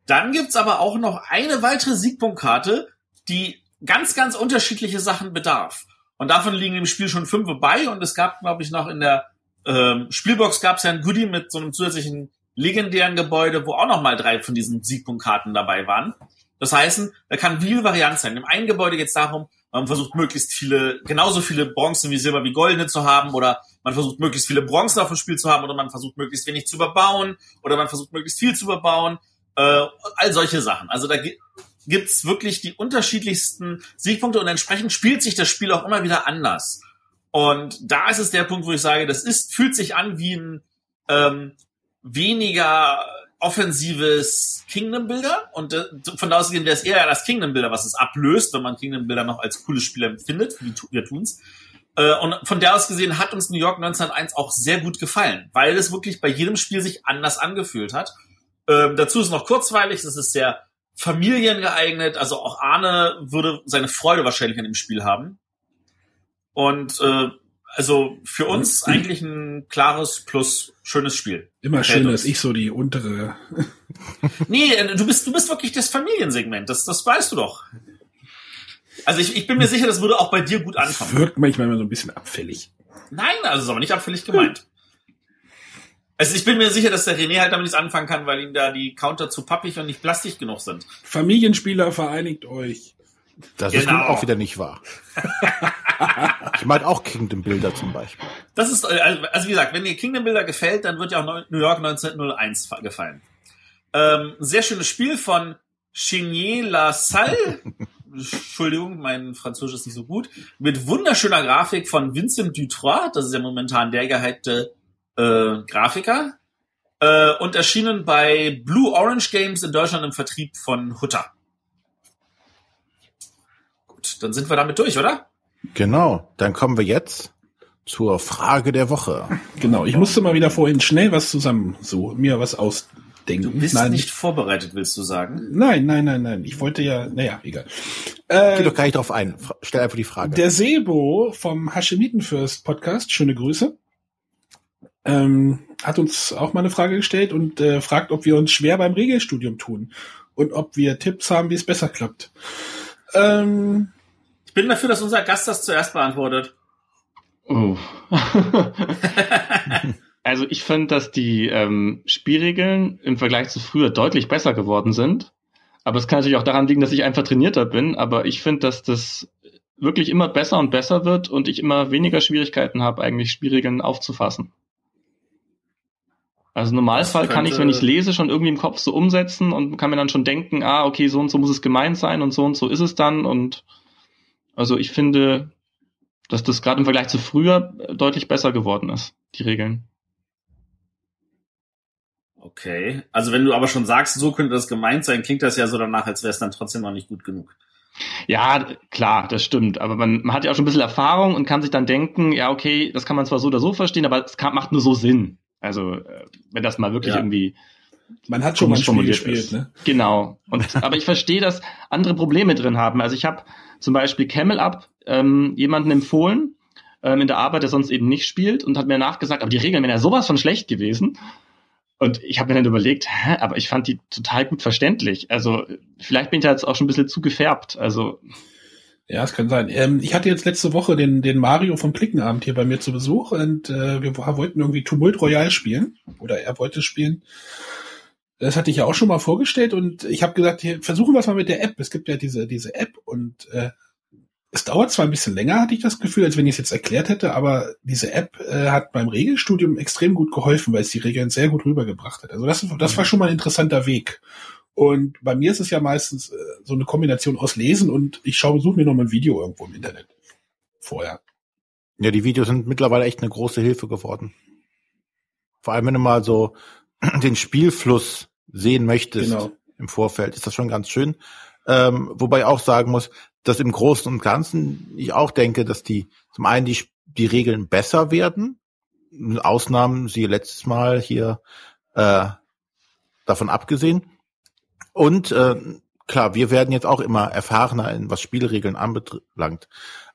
Dann gibt's aber auch noch eine weitere Siegpunktkarte, die ganz, ganz unterschiedliche Sachen bedarf. Und davon liegen im Spiel schon fünf bei. Und es gab, glaube ich, noch in der ähm, Spielbox gab es ja ein Goodie mit so einem zusätzlichen legendären Gebäude, wo auch noch mal drei von diesen Siegpunktkarten dabei waren. Das heißt, da kann viel Varianz sein. Im einen Gebäude geht es darum, man versucht möglichst viele, genauso viele Bronzen wie Silber wie Goldene zu haben oder man versucht möglichst viele Bronzen auf dem Spiel zu haben oder man versucht möglichst wenig zu überbauen oder man versucht möglichst viel zu überbauen. Äh, all solche Sachen. Also da gibt's wirklich die unterschiedlichsten Siegpunkte und entsprechend spielt sich das Spiel auch immer wieder anders. Und da ist es der Punkt, wo ich sage, das ist, fühlt sich an wie ein ähm, weniger offensives Kingdom Builder und äh, von da aus gehen wäre es eher das Kingdom Builder, was es ablöst, wenn man Kingdom Builder noch als cooles Spiel empfindet, wie wir tun's. Äh, und von der aus gesehen hat uns New York 1901 auch sehr gut gefallen, weil es wirklich bei jedem Spiel sich anders angefühlt hat. Ähm, dazu ist noch kurzweilig, es ist sehr familiengeeignet, also auch Arne würde seine Freude wahrscheinlich an dem Spiel haben. Und äh, also für uns eigentlich ein klares plus schönes Spiel. Immer schön, dass ich so die untere. nee, äh, du bist, du bist wirklich das Familiensegment. Das, das weißt du doch. Also ich, ich bin mir sicher, das würde auch bei dir gut ankommen. Das wirkt manchmal immer so ein bisschen abfällig. Nein, also ist aber nicht abfällig gemeint. Also ich bin mir sicher, dass der René halt damit nichts anfangen kann, weil ihm da die Counter zu pappig und nicht plastik genug sind. Familienspieler, vereinigt euch. Das genau. ist nun auch wieder nicht wahr. ich meine auch Kingdom Builder zum Beispiel. Das ist, äh, also wie gesagt, wenn dir Kingdom Builder gefällt, dann wird dir auch New York 1901 gefallen. Ähm, sehr schönes Spiel von Chenier La Salle. Entschuldigung, mein Französisch ist nicht so gut. Mit wunderschöner Grafik von Vincent Dutrois. Das ist ja momentan der gehypte äh, Grafiker. Äh, und erschienen bei Blue Orange Games in Deutschland im Vertrieb von Hutter dann sind wir damit durch, oder? Genau, dann kommen wir jetzt zur Frage der Woche. Genau, ich musste mal wieder vorhin schnell was zusammen, so mir was ausdenken. Du bist nein. nicht vorbereitet, willst du sagen? Nein, nein, nein, nein. Ich wollte ja, naja, egal. Äh, Geh doch gar nicht drauf ein. Stell einfach die Frage. Der Sebo vom Hashemitenfürst Podcast, schöne Grüße, ähm, hat uns auch mal eine Frage gestellt und äh, fragt, ob wir uns schwer beim Regelstudium tun und ob wir Tipps haben, wie es besser klappt. Ähm, ich bin dafür, dass unser Gast das zuerst beantwortet. Oh. also ich finde, dass die ähm, Spielregeln im Vergleich zu früher deutlich besser geworden sind. Aber es kann natürlich auch daran liegen, dass ich einfach trainierter bin. Aber ich finde, dass das wirklich immer besser und besser wird und ich immer weniger Schwierigkeiten habe, eigentlich Spielregeln aufzufassen. Also im Normalfall kann ich, wenn ich lese, schon irgendwie im Kopf so umsetzen und kann mir dann schon denken, ah, okay, so und so muss es gemeint sein und so und so ist es dann. Und also ich finde, dass das gerade im Vergleich zu früher deutlich besser geworden ist, die Regeln. Okay. Also wenn du aber schon sagst, so könnte das gemeint sein, klingt das ja so danach, als wäre es dann trotzdem noch nicht gut genug. Ja, klar, das stimmt. Aber man, man hat ja auch schon ein bisschen Erfahrung und kann sich dann denken, ja, okay, das kann man zwar so oder so verstehen, aber es kann, macht nur so Sinn. Also, äh, wenn das mal wirklich ja. irgendwie man hat schon mal ein Spiel gespielt, ne? Genau. Und, aber ich verstehe, dass andere Probleme drin haben. Also ich habe zum Beispiel Camel Up ähm, jemanden empfohlen ähm, in der Arbeit, der sonst eben nicht spielt und hat mir nachgesagt, aber die Regeln wären ja sowas von schlecht gewesen. Und ich habe mir dann überlegt, hä, aber ich fand die total gut verständlich. Also vielleicht bin ich da jetzt auch schon ein bisschen zu gefärbt. Also ja, es kann sein. Ähm, ich hatte jetzt letzte Woche den, den Mario vom Klickenabend hier bei mir zu Besuch und äh, wir wollten irgendwie Tumult Royal spielen. Oder er wollte spielen. Das hatte ich ja auch schon mal vorgestellt und ich habe gesagt, hier, versuchen wir es mal mit der App. Es gibt ja diese, diese App und äh, es dauert zwar ein bisschen länger, hatte ich das Gefühl, als wenn ich es jetzt erklärt hätte, aber diese App äh, hat beim Regelstudium extrem gut geholfen, weil es die Regeln sehr gut rübergebracht hat. Also das, das war schon mal ein interessanter Weg. Und bei mir ist es ja meistens äh, so eine Kombination aus Lesen und ich schaue, suche mir noch mal ein Video irgendwo im Internet vorher. Ja, die Videos sind mittlerweile echt eine große Hilfe geworden. Vor allem, wenn du mal so den Spielfluss sehen möchtest genau. im Vorfeld, ist das schon ganz schön. Ähm, wobei auch sagen muss, dass im Großen und Ganzen ich auch denke, dass die zum einen die, die Regeln besser werden, Ausnahmen, siehe letztes Mal hier, äh, davon abgesehen. Und äh, klar, wir werden jetzt auch immer erfahrener, in was Spielregeln anbelangt.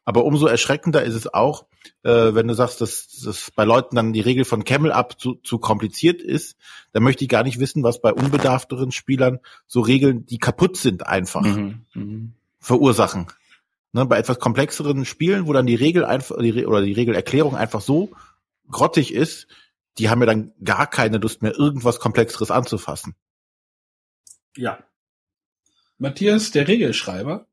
Aber umso erschreckender ist es auch, äh, wenn du sagst, dass, dass bei Leuten dann die Regel von Camel Up zu, zu kompliziert ist, dann möchte ich gar nicht wissen, was bei unbedarfteren Spielern so Regeln, die kaputt sind, einfach mhm, mhm. verursachen. Ne, bei etwas komplexeren Spielen, wo dann die Regel einfach die, oder die Regelerklärung einfach so grottig ist, die haben ja dann gar keine Lust mehr, irgendwas Komplexeres anzufassen. Ja. Matthias, der Regelschreiber.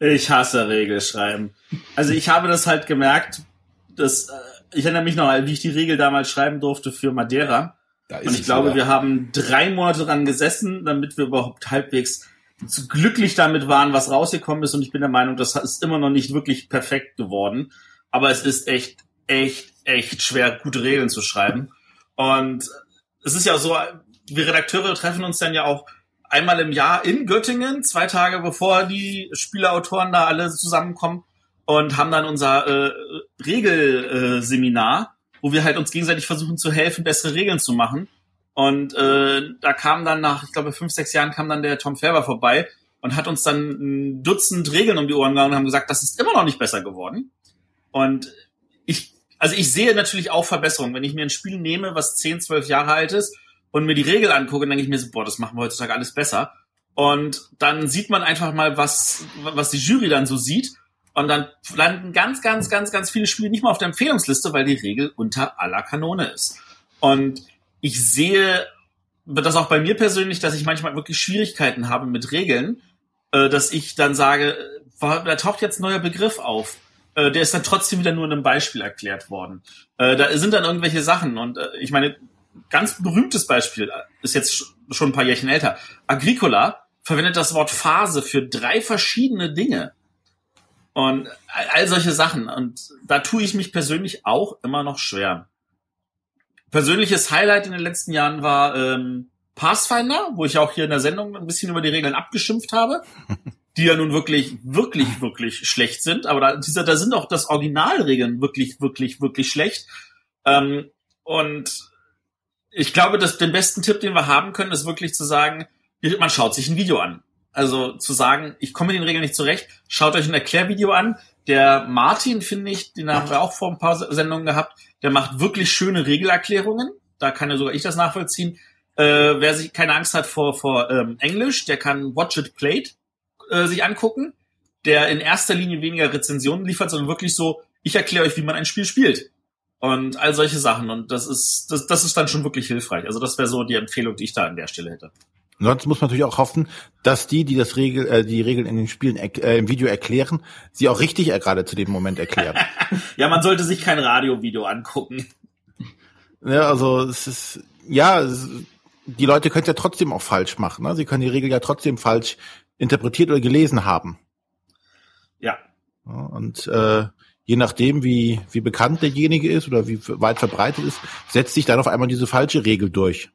Ich hasse Regelschreiben. Also ich habe das halt gemerkt, dass äh, ich erinnere mich noch, wie ich die Regel damals schreiben durfte für Madeira. Und ich glaube, wieder. wir haben drei Monate dran gesessen, damit wir überhaupt halbwegs zu glücklich damit waren, was rausgekommen ist. Und ich bin der Meinung, das ist immer noch nicht wirklich perfekt geworden. Aber es ist echt, echt, echt schwer, gute Regeln zu schreiben. Und es ist ja so, wir Redakteure treffen uns dann ja auch einmal im Jahr in Göttingen, zwei Tage bevor die Spielerautoren da alle zusammenkommen und haben dann unser äh, Regelseminar, wo wir halt uns gegenseitig versuchen zu helfen, bessere Regeln zu machen. Und äh, da kam dann nach, ich glaube, fünf, sechs Jahren kam dann der Tom Färber vorbei und hat uns dann ein Dutzend Regeln um die Ohren gehauen und haben gesagt, das ist immer noch nicht besser geworden. Und ich, also ich sehe natürlich auch Verbesserungen. Wenn ich mir ein Spiel nehme, was zehn, zwölf Jahre alt ist und mir die Regel angucke, dann denke ich mir so, boah, das machen wir heutzutage alles besser. Und dann sieht man einfach mal, was, was die Jury dann so sieht. Und dann landen ganz, ganz, ganz, ganz viele Spiele nicht mal auf der Empfehlungsliste, weil die Regel unter aller Kanone ist. Und ich sehe das auch bei mir persönlich, dass ich manchmal wirklich Schwierigkeiten habe mit Regeln, äh, dass ich dann sage, da taucht jetzt ein neuer Begriff auf. Äh, der ist dann trotzdem wieder nur in einem Beispiel erklärt worden. Äh, da sind dann irgendwelche Sachen und ich meine, ganz berühmtes Beispiel ist jetzt schon ein paar Jährchen älter. Agricola verwendet das Wort Phase für drei verschiedene Dinge. Und all solche Sachen. Und da tue ich mich persönlich auch immer noch schwer persönliches Highlight in den letzten Jahren war ähm, Pathfinder, wo ich auch hier in der Sendung ein bisschen über die Regeln abgeschimpft habe, die ja nun wirklich, wirklich, wirklich schlecht sind. Aber da, dieser, da sind auch das Originalregeln wirklich, wirklich, wirklich schlecht. Ähm, und ich glaube, dass den besten Tipp, den wir haben können, ist wirklich zu sagen, man schaut sich ein Video an. Also zu sagen, ich komme mit den Regeln nicht zurecht, schaut euch ein Erklärvideo an. Der Martin, finde ich, den haben wir auch vor ein paar Sendungen gehabt, der macht wirklich schöne Regelerklärungen. Da kann ja sogar ich das nachvollziehen. Äh, wer sich keine Angst hat vor, vor ähm, Englisch, der kann Watch It Played äh, sich angucken. Der in erster Linie weniger Rezensionen liefert, sondern wirklich so, ich erkläre euch, wie man ein Spiel spielt. Und all solche Sachen. Und das ist, das, das ist dann schon wirklich hilfreich. Also das wäre so die Empfehlung, die ich da an der Stelle hätte. Sonst muss man natürlich auch hoffen, dass die, die das Regel, äh, die Regeln in den Spielen äh, im Video erklären, sie auch richtig gerade zu dem Moment erklären. ja, man sollte sich kein Radiovideo angucken. Ja, also es ist ja, es, die Leute können es ja trotzdem auch falsch machen. Ne? Sie können die Regel ja trotzdem falsch interpretiert oder gelesen haben. Ja. ja und äh, je nachdem, wie wie bekannt derjenige ist oder wie weit verbreitet ist, setzt sich dann auf einmal diese falsche Regel durch.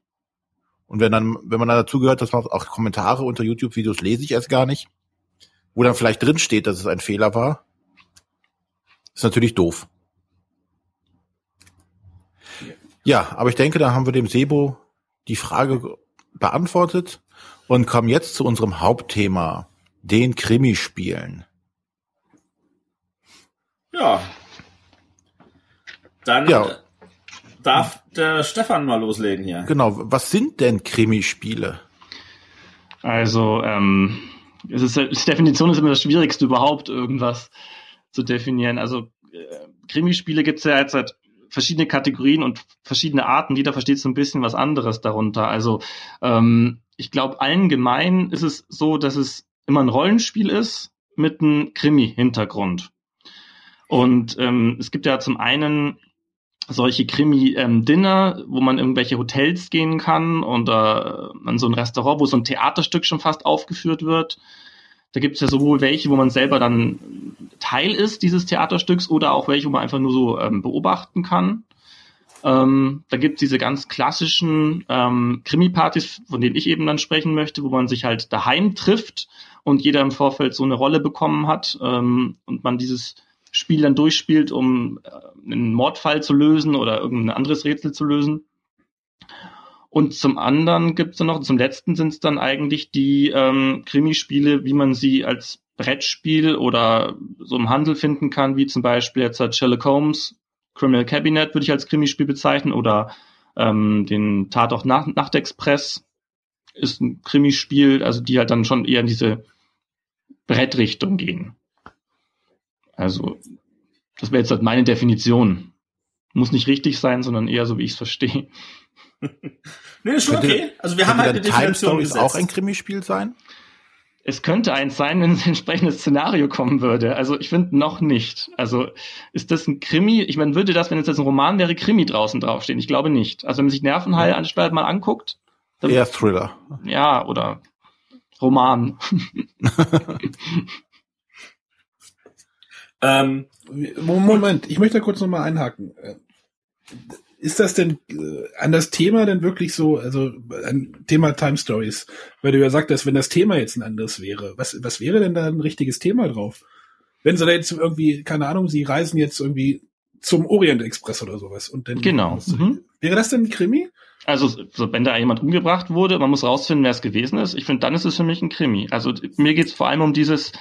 Und wenn dann, wenn man dann dazu gehört, dass man auch Kommentare unter YouTube-Videos lese ich erst gar nicht, wo dann vielleicht drin steht, dass es ein Fehler war, ist natürlich doof. Ja, aber ich denke, da haben wir dem Sebo die Frage beantwortet und kommen jetzt zu unserem Hauptthema, den Krimispielen. Ja. Dann ja darf der Stefan mal loslegen hier. Genau, was sind denn Krimispiele? Also, ähm, es ist, die Definition ist immer das Schwierigste überhaupt, irgendwas zu definieren. Also, äh, Krimispiele gibt es ja jetzt seit verschiedene Kategorien und verschiedene Arten. Jeder versteht so ein bisschen was anderes darunter. Also, ähm, ich glaube, allen gemein ist es so, dass es immer ein Rollenspiel ist mit einem Krimi-Hintergrund. Und ähm, es gibt ja zum einen solche Krimi-Dinner, ähm, wo man irgendwelche Hotels gehen kann oder äh, an so ein Restaurant, wo so ein Theaterstück schon fast aufgeführt wird. Da gibt es ja sowohl welche, wo man selber dann Teil ist dieses Theaterstücks oder auch welche, wo man einfach nur so ähm, beobachten kann. Ähm, da gibt es diese ganz klassischen ähm, Krimi-Partys, von denen ich eben dann sprechen möchte, wo man sich halt daheim trifft und jeder im Vorfeld so eine Rolle bekommen hat ähm, und man dieses Spiel dann durchspielt, um äh, einen Mordfall zu lösen oder irgendein anderes Rätsel zu lösen. Und zum anderen gibt es dann noch, zum letzten sind es dann eigentlich die ähm, Krimispiele, wie man sie als Brettspiel oder so im Handel finden kann, wie zum Beispiel jetzt Sherlock Holmes, Criminal Cabinet würde ich als Krimispiel bezeichnen oder ähm, den Tatort Nacht Nachtexpress ist ein Krimispiel, also die halt dann schon eher in diese Brettrichtung gehen. Also, das wäre jetzt halt meine Definition. Muss nicht richtig sein, sondern eher so, wie ich es verstehe. nee, ist schon okay. Also wir haben halt eine Definition gesetzt. auch ein Krimispiel sein? Es könnte eins sein, wenn ein entsprechendes Szenario kommen würde. Also ich finde noch nicht. Also ist das ein Krimi? Ich meine, würde das, wenn es jetzt ein Roman wäre, Krimi draußen draufstehen? Ich glaube nicht. Also wenn man sich Nervenheilanstalt mal anguckt. Dann, Eher Thriller. Ja, oder Roman. ähm, Moment, ich möchte da kurz nochmal einhaken. Ist das denn äh, an das Thema denn wirklich so, also ein Thema Time Stories, weil du ja sagtest, wenn das Thema jetzt ein anderes wäre, was, was wäre denn da ein richtiges Thema drauf? Wenn sie da jetzt irgendwie, keine Ahnung, sie reisen jetzt irgendwie zum Orient Express oder sowas und dann. Genau. Mhm. Wäre das denn ein Krimi? Also, so, wenn da jemand umgebracht wurde, man muss rausfinden, wer es gewesen ist. Ich finde, dann ist es für mich ein Krimi. Also, mir geht es vor allem um dieses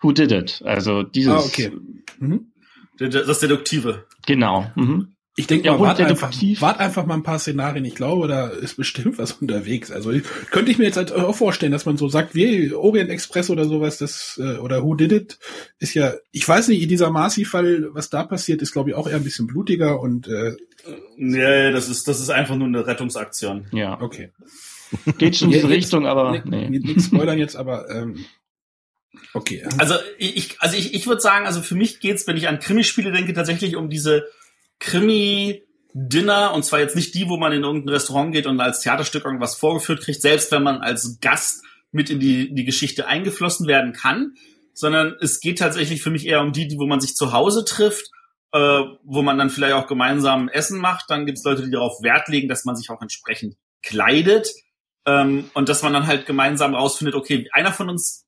Who did it? Also, dieses. Ah, okay. Mhm. Das Deduktive. Genau. Mhm. Ich denke ja, mal, wart einfach, wart einfach mal ein paar Szenarien. Ich glaube, da ist bestimmt was unterwegs. Also könnte ich mir jetzt halt auch vorstellen, dass man so sagt, wie Orient Express oder sowas, das äh, oder Who Did It ist ja, ich weiß nicht, dieser Marcy-Fall, was da passiert, ist glaube ich auch eher ein bisschen blutiger und äh, Nee, das ist das ist einfach nur eine Rettungsaktion. Ja. Okay. Geht schon in diese Richtung, aber nee. Nichts spoilern jetzt, aber ähm, Okay. Also ich, also ich, ich würde sagen, also für mich geht's, wenn ich an Krimispiele denke, tatsächlich um diese Krimi-Dinner, und zwar jetzt nicht die, wo man in irgendein Restaurant geht und als Theaterstück irgendwas vorgeführt kriegt, selbst wenn man als Gast mit in die, die Geschichte eingeflossen werden kann, sondern es geht tatsächlich für mich eher um die, die wo man sich zu Hause trifft, äh, wo man dann vielleicht auch gemeinsam Essen macht. Dann gibt es Leute, die darauf Wert legen, dass man sich auch entsprechend kleidet ähm, und dass man dann halt gemeinsam rausfindet, okay, einer von uns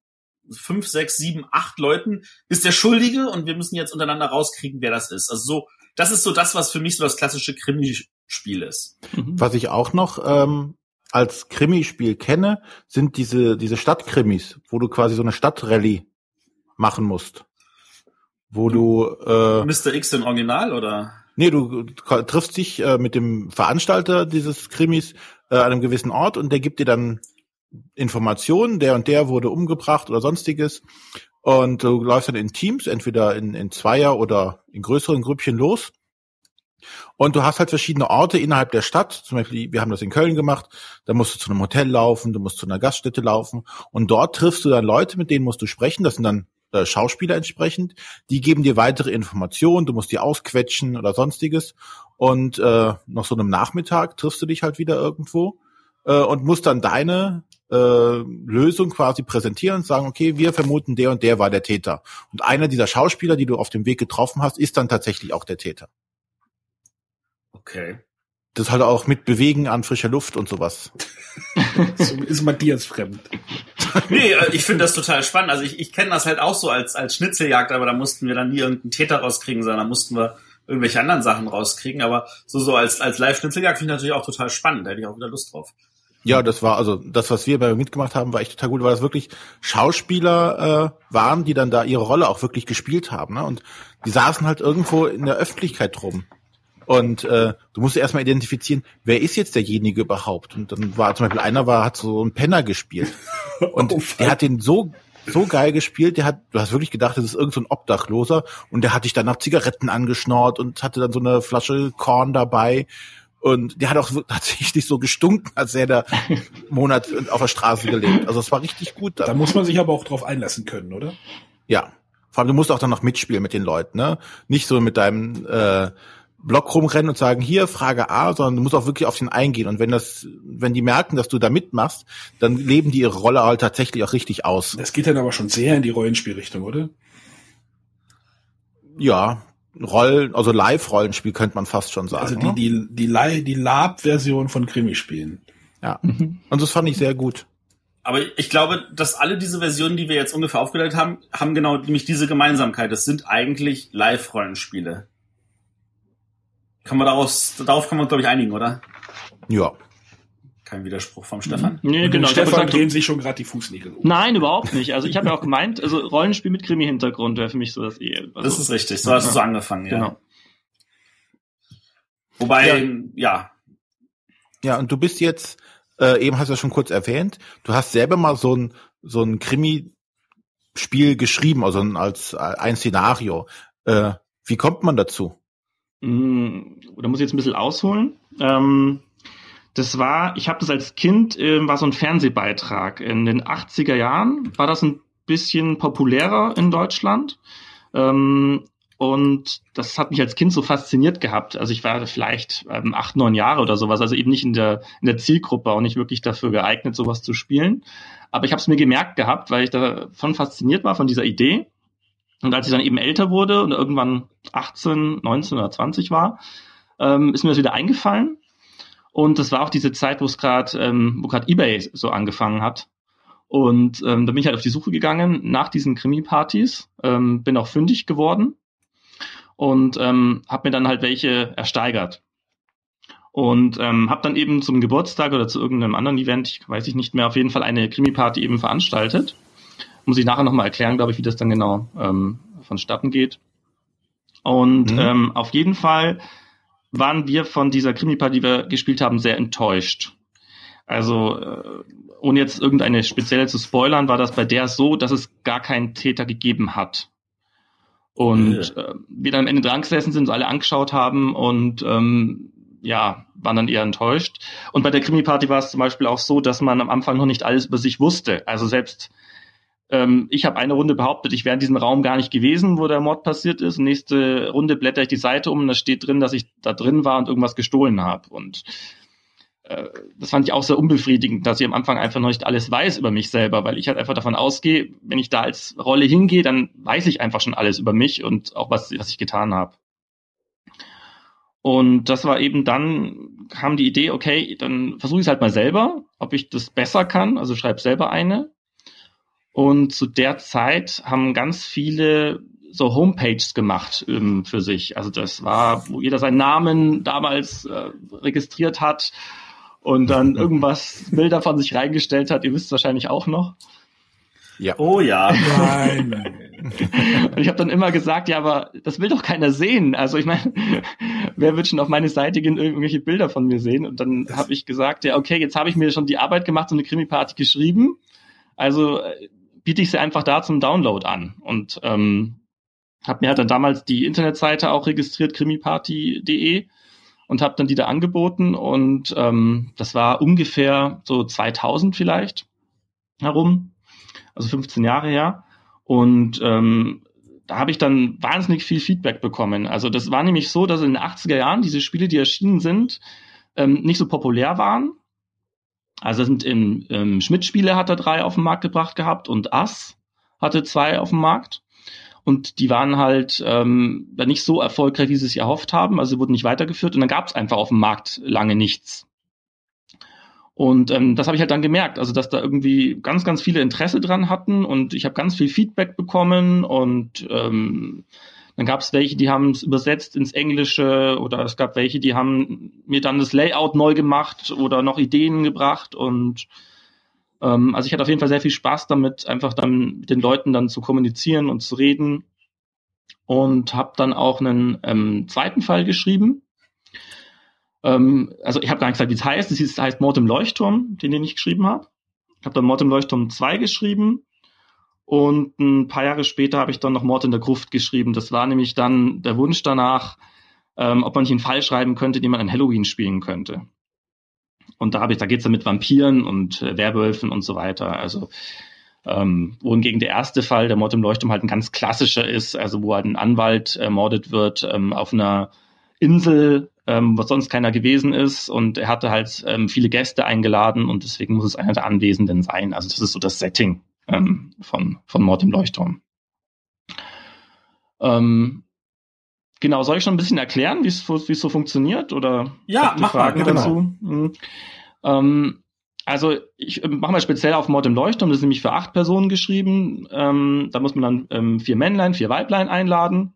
fünf, sechs, sieben, acht Leuten ist der Schuldige und wir müssen jetzt untereinander rauskriegen, wer das ist. Also so das ist so das, was für mich so das klassische Krimi-Spiel ist. Mhm. Was ich auch noch ähm, als Krimispiel kenne, sind diese, diese Stadtkrimis, wo du quasi so eine Stadtrallye machen musst. Wo du äh, Mr. X in Original oder? Nee, du triffst dich äh, mit dem Veranstalter dieses Krimis äh, an einem gewissen Ort und der gibt dir dann Informationen, der und der wurde umgebracht oder sonstiges. Und du läufst dann in Teams, entweder in, in Zweier oder in größeren Grüppchen los. Und du hast halt verschiedene Orte innerhalb der Stadt. Zum Beispiel, wir haben das in Köln gemacht. Da musst du zu einem Hotel laufen, du musst zu einer Gaststätte laufen. Und dort triffst du dann Leute, mit denen musst du sprechen. Das sind dann äh, Schauspieler entsprechend. Die geben dir weitere Informationen. Du musst die ausquetschen oder sonstiges. Und äh, nach so einem Nachmittag triffst du dich halt wieder irgendwo äh, und musst dann deine äh, Lösung quasi präsentieren und sagen, okay, wir vermuten, der und der war der Täter. Und einer dieser Schauspieler, die du auf dem Weg getroffen hast, ist dann tatsächlich auch der Täter. Okay. Das halt auch mit Bewegen an frischer Luft und sowas. so ist Matthias fremd. nee, äh, ich finde das total spannend. Also ich, ich kenne das halt auch so als, als Schnitzeljagd, aber da mussten wir dann nie irgendeinen Täter rauskriegen, sondern da mussten wir irgendwelche anderen Sachen rauskriegen. Aber so, so als, als Live-Schnitzeljagd finde ich natürlich auch total spannend. Da hätte ich auch wieder Lust drauf. Ja, das war also das, was wir bei mitgemacht haben, war echt total gut, weil das wirklich Schauspieler äh, waren, die dann da ihre Rolle auch wirklich gespielt haben. Ne? Und die saßen halt irgendwo in der Öffentlichkeit rum. Und äh, du musst erstmal identifizieren, wer ist jetzt derjenige überhaupt? Und dann war zum Beispiel einer war, hat so einen Penner gespielt. Und oh, der hat den so so geil gespielt, der hat, du hast wirklich gedacht, das ist irgendein so Obdachloser und der hat dich dann nach Zigaretten angeschnort und hatte dann so eine Flasche Korn dabei und der hat auch tatsächlich so gestunken, als er da Monat auf der Straße gelebt. Also es war richtig gut. Da muss man sich aber auch drauf einlassen können, oder? Ja. Vor allem, du musst auch dann noch mitspielen mit den Leuten, ne? Nicht so mit deinem äh, Block rumrennen und sagen, hier, Frage A, sondern du musst auch wirklich auf den eingehen. Und wenn das, wenn die merken, dass du da mitmachst, dann leben die ihre Rolle halt tatsächlich auch richtig aus. Das geht dann aber schon sehr in die Rollenspielrichtung, oder? Ja, Rollen, also Live-Rollenspiel könnte man fast schon sagen. Also die, ne? die, die, die Lab-Version von Krimispielen. Ja. Mhm. Und das fand ich sehr gut. aber ich glaube, dass alle diese Versionen, die wir jetzt ungefähr aufgeleitet haben, haben genau nämlich diese Gemeinsamkeit. Das sind eigentlich Live-Rollenspiele. Kann man daraus, darauf kann man, glaube ich, einigen, oder? Ja. Kein Widerspruch vom Stefan. Nee, Und genau. Stefan Gesagt, drehen sich schon gerade die Fußnägel um. Nein, überhaupt nicht. Also ich habe ja auch gemeint, also Rollenspiel mit Krimi-Hintergrund wäre für mich so das eh. Also, Das ist richtig. So hast du so angefangen, ja. Genau. Wobei, ja. Ja, und du bist jetzt, äh, eben hast du ja schon kurz erwähnt, du hast selber mal so ein, so ein Krimi-Spiel geschrieben, also ein, als äh, ein Szenario. Äh, wie kommt man dazu? Mm, Da muss ich jetzt ein bisschen ausholen. Ähm, das war, ich habe das als Kind, äh, war so ein Fernsehbeitrag. In den 80er Jahren war das ein bisschen populärer in Deutschland. Ähm, und das hat mich als Kind so fasziniert gehabt. Also ich war vielleicht ähm, acht, neun Jahre oder sowas, also eben nicht in der, in der Zielgruppe, auch nicht wirklich dafür geeignet, sowas zu spielen. Aber ich habe es mir gemerkt gehabt, weil ich davon fasziniert war, von dieser Idee. Und als ich dann eben älter wurde und irgendwann 18, 19 oder 20 war, ähm, ist mir das wieder eingefallen. Und das war auch diese Zeit, wo es gerade, ähm, wo gerade eBay so angefangen hat. Und ähm, da bin ich halt auf die Suche gegangen nach diesen Krimi-Partys, ähm, bin auch fündig geworden und ähm, habe mir dann halt welche ersteigert. Und ähm, habe dann eben zum Geburtstag oder zu irgendeinem anderen Event, ich weiß ich nicht mehr, auf jeden Fall eine Krimi-Party eben veranstaltet. Muss ich nachher nochmal erklären, glaube ich, wie das dann genau ähm, vonstatten geht. Und Mhm. ähm, auf jeden Fall waren wir von dieser Krimi-Party, die wir gespielt haben, sehr enttäuscht. Also, äh, ohne jetzt irgendeine spezielle zu spoilern, war das bei der so, dass es gar keinen Täter gegeben hat. Und äh, wir dann am Ende dran gesessen sind, uns alle angeschaut haben und ähm, ja, waren dann eher enttäuscht. Und bei der Krimi-Party war es zum Beispiel auch so, dass man am Anfang noch nicht alles über sich wusste. Also selbst ähm, ich habe eine Runde behauptet, ich wäre in diesem Raum gar nicht gewesen, wo der Mord passiert ist. Nächste Runde blätter ich die Seite um und da steht drin, dass ich da drin war und irgendwas gestohlen habe. Und äh, das fand ich auch sehr unbefriedigend, dass ich am Anfang einfach noch nicht alles weiß über mich selber, weil ich halt einfach davon ausgehe, wenn ich da als Rolle hingehe, dann weiß ich einfach schon alles über mich und auch was, was ich getan habe. Und das war eben dann, kam die Idee, okay, dann versuche ich es halt mal selber, ob ich das besser kann, also schreibe selber eine. Und zu der Zeit haben ganz viele so Homepages gemacht ähm, für sich. Also das war, wo jeder seinen Namen damals äh, registriert hat und dann irgendwas Bilder von sich reingestellt hat. Ihr wisst wahrscheinlich auch noch. Ja. Oh ja. Nein, nein. Und ich habe dann immer gesagt, ja, aber das will doch keiner sehen. Also ich meine, wer wird schon auf meine Seite gehen irgendwelche Bilder von mir sehen? Und dann habe ich gesagt, ja, okay, jetzt habe ich mir schon die Arbeit gemacht, so eine Krimi-Party geschrieben. Also äh, biete ich sie einfach da zum Download an. Und ähm, habe mir halt dann damals die Internetseite auch registriert, krimiparty.de und habe dann die da angeboten. Und ähm, das war ungefähr so 2000 vielleicht herum, also 15 Jahre her. Und ähm, da habe ich dann wahnsinnig viel Feedback bekommen. Also das war nämlich so, dass in den 80er Jahren diese Spiele, die erschienen sind, ähm, nicht so populär waren. Also sind im ähm, Schmidt-Spiele hat er drei auf den Markt gebracht gehabt und Ass hatte zwei auf dem Markt. Und die waren halt ähm, dann nicht so erfolgreich, wie sie es erhofft haben. Also sie wurden nicht weitergeführt und dann gab es einfach auf dem Markt lange nichts. Und ähm, das habe ich halt dann gemerkt, also dass da irgendwie ganz, ganz viele Interesse dran hatten und ich habe ganz viel Feedback bekommen und ähm, dann gab es welche, die haben es übersetzt ins Englische oder es gab welche, die haben mir dann das Layout neu gemacht oder noch Ideen gebracht und ähm, also ich hatte auf jeden Fall sehr viel Spaß damit, einfach dann mit den Leuten dann zu kommunizieren und zu reden und habe dann auch einen ähm, zweiten Fall geschrieben. Ähm, also ich habe gar nicht gesagt, wie es heißt. Es heißt Mord im Leuchtturm, den, den ich geschrieben habe. Ich habe dann Mord im Leuchtturm 2 geschrieben und ein paar Jahre später habe ich dann noch Mord in der Gruft geschrieben. Das war nämlich dann der Wunsch danach, ähm, ob man nicht einen Fall schreiben könnte, den man an Halloween spielen könnte. Und da habe ich, da geht's dann mit Vampiren und äh, Werwölfen und so weiter. Also ähm, wohingegen der erste Fall, der Mord im Leuchtturm, halt ein ganz klassischer ist, also wo halt ein Anwalt ermordet wird ähm, auf einer Insel, ähm, wo sonst keiner gewesen ist und er hatte halt ähm, viele Gäste eingeladen und deswegen muss es einer der Anwesenden sein. Also das ist so das Setting ähm, von, von Mord im Leuchtturm. Ähm, genau, soll ich schon ein bisschen erklären, wie es so funktioniert oder Ja, mach mal, Fragen genau. dazu? Mhm. Ähm, Also ich ähm, mache mal speziell auf Mord im Leuchtturm, das ist nämlich für acht Personen geschrieben. Ähm, da muss man dann ähm, vier Männlein, vier Weiblein einladen.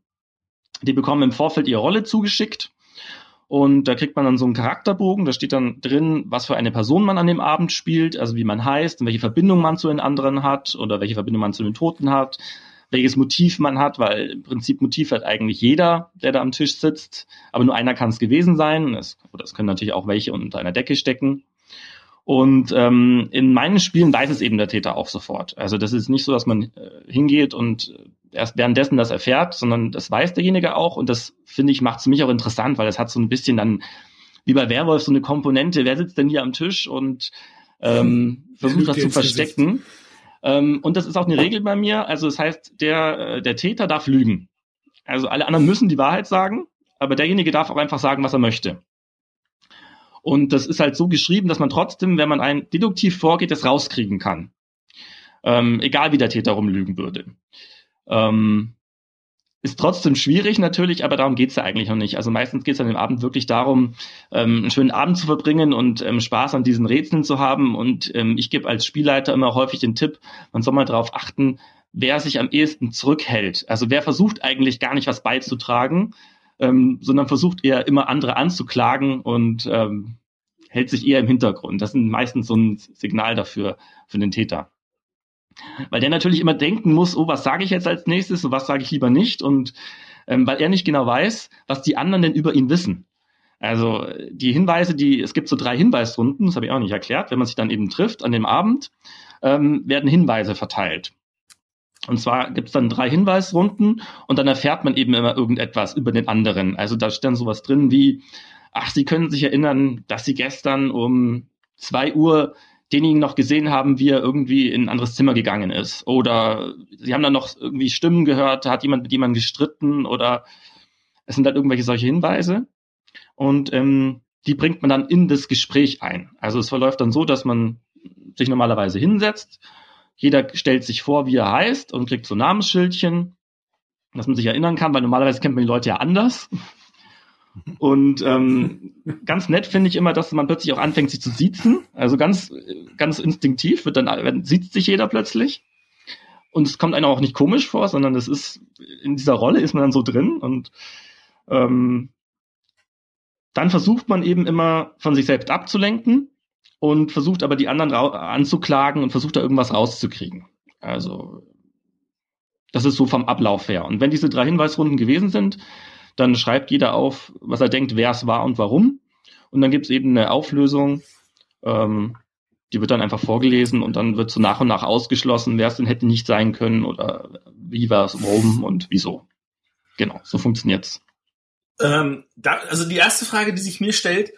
Die bekommen im Vorfeld ihre Rolle zugeschickt. Und da kriegt man dann so einen Charakterbogen, da steht dann drin, was für eine Person man an dem Abend spielt, also wie man heißt und welche Verbindung man zu den anderen hat oder welche Verbindung man zu den Toten hat, welches Motiv man hat, weil im Prinzip Motiv hat eigentlich jeder, der da am Tisch sitzt, aber nur einer kann es gewesen sein. Das, oder es können natürlich auch welche unter einer Decke stecken. Und ähm, in meinen Spielen weiß es eben der Täter auch sofort. Also das ist nicht so, dass man äh, hingeht und erst währenddessen das erfährt, sondern das weiß derjenige auch. Und das finde ich macht es mich auch interessant, weil es hat so ein bisschen dann wie bei Werwolf so eine Komponente. Wer sitzt denn hier am Tisch und ähm, versucht das zu verstecken? Ähm, und das ist auch eine Regel bei mir. Also das heißt, der äh, der Täter darf lügen. Also alle anderen müssen die Wahrheit sagen, aber derjenige darf auch einfach sagen, was er möchte. Und das ist halt so geschrieben, dass man trotzdem, wenn man ein deduktiv vorgeht, das rauskriegen kann. Ähm, egal wie der Täter rumlügen würde. Ähm, ist trotzdem schwierig natürlich, aber darum geht's ja eigentlich noch nicht. Also meistens geht's an dem Abend wirklich darum, ähm, einen schönen Abend zu verbringen und ähm, Spaß an diesen Rätseln zu haben. Und ähm, ich gebe als Spielleiter immer häufig den Tipp, man soll mal darauf achten, wer sich am ehesten zurückhält. Also wer versucht eigentlich gar nicht was beizutragen, ähm, sondern versucht eher immer andere anzuklagen und ähm, hält sich eher im Hintergrund. Das ist meistens so ein Signal dafür, für den Täter. Weil der natürlich immer denken muss, oh, was sage ich jetzt als nächstes und was sage ich lieber nicht und ähm, weil er nicht genau weiß, was die anderen denn über ihn wissen. Also die Hinweise, die es gibt so drei Hinweisrunden, das habe ich auch nicht erklärt, wenn man sich dann eben trifft an dem Abend, ähm, werden Hinweise verteilt. Und zwar gibt es dann drei Hinweisrunden und dann erfährt man eben immer irgendetwas über den anderen. Also da steht dann sowas drin wie, ach, Sie können sich erinnern, dass Sie gestern um zwei Uhr denjenigen noch gesehen haben, wie er irgendwie in ein anderes Zimmer gegangen ist. Oder Sie haben dann noch irgendwie Stimmen gehört, da hat jemand mit jemandem gestritten oder es sind dann irgendwelche solche Hinweise. Und ähm, die bringt man dann in das Gespräch ein. Also es verläuft dann so, dass man sich normalerweise hinsetzt jeder stellt sich vor, wie er heißt und kriegt so Namensschildchen, dass man sich erinnern kann, weil normalerweise kennt man die Leute ja anders. Und ähm, ganz nett finde ich immer, dass man plötzlich auch anfängt, sich zu siezen. Also ganz, ganz instinktiv wird dann sieht sich jeder plötzlich. Und es kommt einem auch nicht komisch vor, sondern es ist in dieser Rolle ist man dann so drin und ähm, dann versucht man eben immer von sich selbst abzulenken und versucht aber die anderen anzuklagen und versucht da irgendwas rauszukriegen. Also das ist so vom Ablauf her. Und wenn diese drei Hinweisrunden gewesen sind, dann schreibt jeder auf, was er denkt, wer es war und warum. Und dann gibt es eben eine Auflösung, ähm, die wird dann einfach vorgelesen und dann wird so nach und nach ausgeschlossen, wer es denn hätte nicht sein können oder wie war es, warum und wieso. Genau, so funktioniert's. Ähm, also die erste Frage, die sich mir stellt,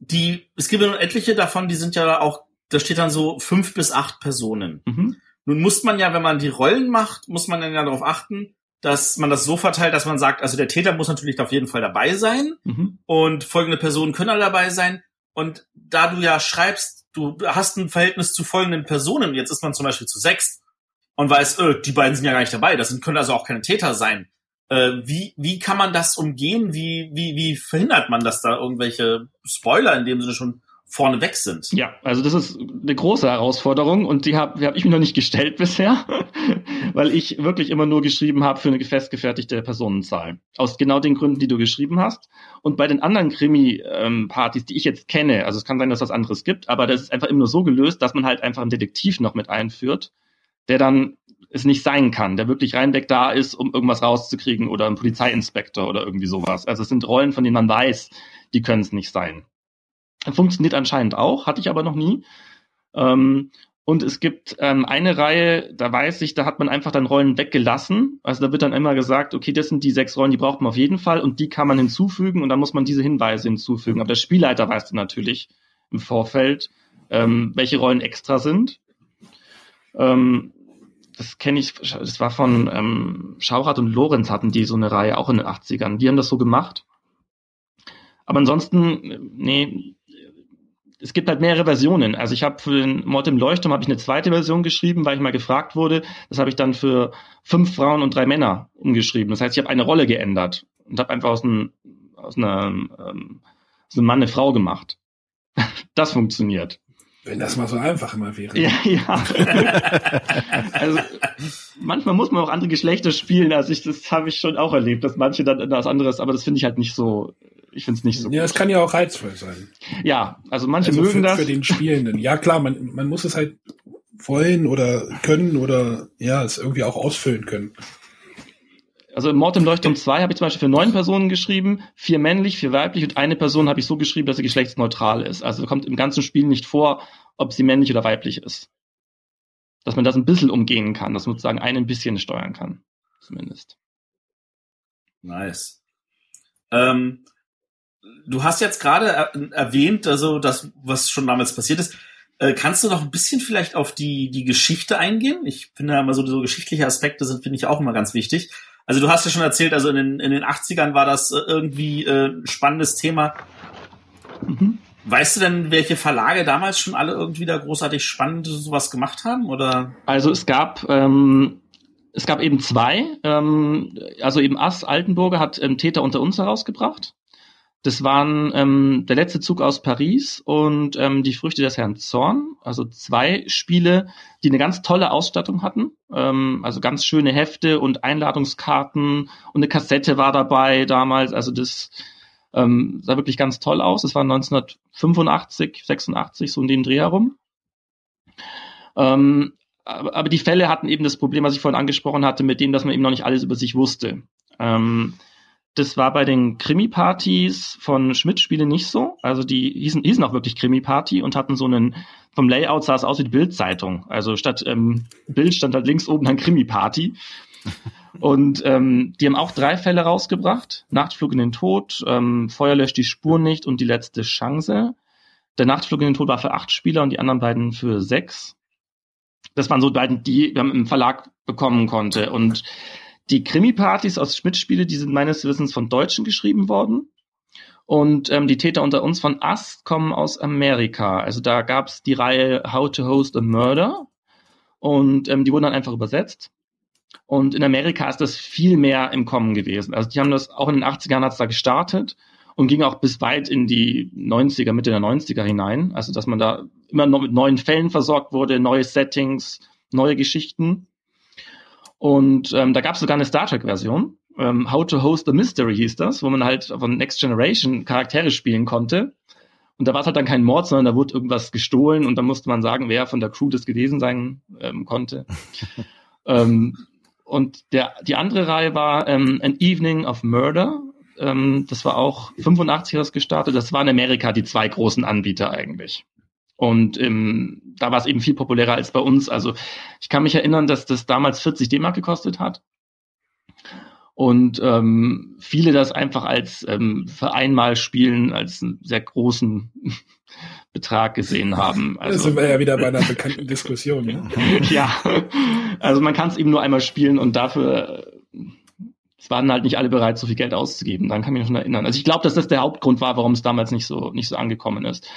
die, es gibt ja nun etliche davon, die sind ja auch, da steht dann so fünf bis acht Personen. Mhm. Nun muss man ja, wenn man die Rollen macht, muss man dann ja darauf achten, dass man das so verteilt, dass man sagt, also der Täter muss natürlich auf jeden Fall dabei sein mhm. und folgende Personen können alle dabei sein. Und da du ja schreibst, du hast ein Verhältnis zu folgenden Personen, jetzt ist man zum Beispiel zu sechs und weiß, äh, die beiden sind ja gar nicht dabei, das können also auch keine Täter sein. Äh, wie, wie kann man das umgehen? Wie, wie, wie verhindert man, dass da irgendwelche Spoiler in dem Sinne schon vorne weg sind? Ja, also das ist eine große Herausforderung und die habe hab ich mir noch nicht gestellt bisher, weil ich wirklich immer nur geschrieben habe für eine festgefertigte Personenzahl. Aus genau den Gründen, die du geschrieben hast. Und bei den anderen Krimi-Partys, die ich jetzt kenne, also es kann sein, dass es was anderes gibt, aber das ist einfach immer nur so gelöst, dass man halt einfach einen Detektiv noch mit einführt, der dann es nicht sein kann, der wirklich reinweg da ist, um irgendwas rauszukriegen oder ein Polizeiinspektor oder irgendwie sowas. Also es sind Rollen, von denen man weiß, die können es nicht sein. Funktioniert anscheinend auch, hatte ich aber noch nie. Ähm, und es gibt ähm, eine Reihe, da weiß ich, da hat man einfach dann Rollen weggelassen. Also da wird dann immer gesagt, okay, das sind die sechs Rollen, die braucht man auf jeden Fall und die kann man hinzufügen und dann muss man diese Hinweise hinzufügen. Aber der Spielleiter weiß dann natürlich im Vorfeld, ähm, welche Rollen extra sind. Ähm, das kenne ich, das war von ähm, Schaurat und Lorenz hatten die so eine Reihe auch in den 80ern. Die haben das so gemacht. Aber ansonsten, nee, es gibt halt mehrere Versionen. Also ich habe für den Mord im Leuchtturm habe ich eine zweite Version geschrieben, weil ich mal gefragt wurde. Das habe ich dann für fünf Frauen und drei Männer umgeschrieben. Das heißt, ich habe eine Rolle geändert und habe einfach aus, einem, aus, einer, ähm, aus einem Mann eine Frau gemacht. das funktioniert. Wenn das mal so einfach immer wäre. Ja, ja. also manchmal muss man auch andere Geschlechter spielen. Also ich, das habe ich schon auch erlebt, dass manche dann etwas anderes, aber das finde ich halt nicht so. Ich finde es nicht so. Ja, es kann ja auch reizvoll sein. Ja, also manche Also mögen für, das. für den Spielenden. Ja, klar, man, man muss es halt wollen oder können oder ja, es irgendwie auch ausfüllen können. Also Mord im Leuchtturm 2 habe ich zum Beispiel für neun Personen geschrieben, vier männlich, vier weiblich und eine Person habe ich so geschrieben, dass sie geschlechtsneutral ist. Also kommt im ganzen Spiel nicht vor, ob sie männlich oder weiblich ist. Dass man das ein bisschen umgehen kann, dass man sozusagen einen ein bisschen steuern kann. Zumindest. Nice. Ähm, du hast jetzt gerade er erwähnt, also das, was schon damals passiert ist. Äh, kannst du noch ein bisschen vielleicht auf die, die Geschichte eingehen? Ich finde ja immer so, so geschichtliche Aspekte sind, finde ich auch immer ganz wichtig. Also du hast ja schon erzählt, also in den, in den 80ern war das äh, irgendwie äh, ein spannendes Thema. Mhm. Weißt du denn, welche Verlage damals schon alle irgendwie da großartig spannend sowas gemacht haben? Oder? Also es gab ähm, es gab eben zwei. Ähm, also eben Ass Altenburger hat ähm, Täter unter uns herausgebracht. Das waren ähm, der letzte Zug aus Paris und ähm, die Früchte des Herrn Zorn. Also zwei Spiele, die eine ganz tolle Ausstattung hatten. Ähm, also ganz schöne Hefte und Einladungskarten und eine Kassette war dabei damals. Also das ähm, sah wirklich ganz toll aus. Das war 1985, 86, so in dem Dreh herum. Ähm, aber, die Fälle hatten eben das Problem, was ich vorhin angesprochen hatte, mit dem, dass man eben noch nicht alles über sich wusste. Ähm, das war bei den Krimi-Partys von Schmidt-Spiele nicht so. Also die hießen, hießen auch wirklich Krimi-Party und hatten so einen, vom Layout sah es aus wie die Bild-Zeitung. Also statt ähm, Bild stand halt links oben ein Krimi-Party. Und ähm, die haben auch drei Fälle rausgebracht. Nachtflug in den Tod, ähm, Feuer löscht die Spur nicht und die letzte Chance. Der Nachtflug in den Tod war für acht Spieler und die anderen beiden für sechs. Das waren so beiden, die man im Verlag bekommen konnte. Und die Krimi-Partys aus Schmidt-Spiele, die sind meines Wissens von Deutschen geschrieben worden. Und ähm, die Täter unter uns von Ast kommen aus Amerika. Also da gab es die Reihe How to Host a Murder. Und ähm, die wurden dann einfach übersetzt. Und in Amerika ist das viel mehr im Kommen gewesen. Also die haben das auch in den 80ern hat's da gestartet und ging auch bis weit in die 90er, Mitte der 90er hinein. Also dass man da immer noch mit neuen Fällen versorgt wurde, neue Settings, neue Geschichten. Und ähm, da gab es sogar eine Star Trek-Version. Ähm, How to Host a Mystery hieß das, wo man halt von Next Generation Charaktere spielen konnte. Und da war es halt dann kein Mord, sondern da wurde irgendwas gestohlen und da musste man sagen, wer von der Crew das gewesen sein ähm, konnte. ähm, und der, die andere Reihe war ähm, An Evening of Murder. Ähm, das war auch 85 das gestartet. Das war in Amerika die zwei großen Anbieter eigentlich. Und ähm, da war es eben viel populärer als bei uns. Also ich kann mich erinnern, dass das damals 40 D-Mark gekostet hat. Und ähm, viele das einfach als ähm, für einmal spielen, als einen sehr großen Betrag gesehen haben. Also, da sind wir ja wieder bei einer bekannten Diskussion. Ne? ja, also man kann es eben nur einmal spielen und dafür es waren halt nicht alle bereit, so viel Geld auszugeben. Dann kann ich mich noch erinnern. Also ich glaube, dass das der Hauptgrund war, warum es damals nicht so nicht so angekommen ist.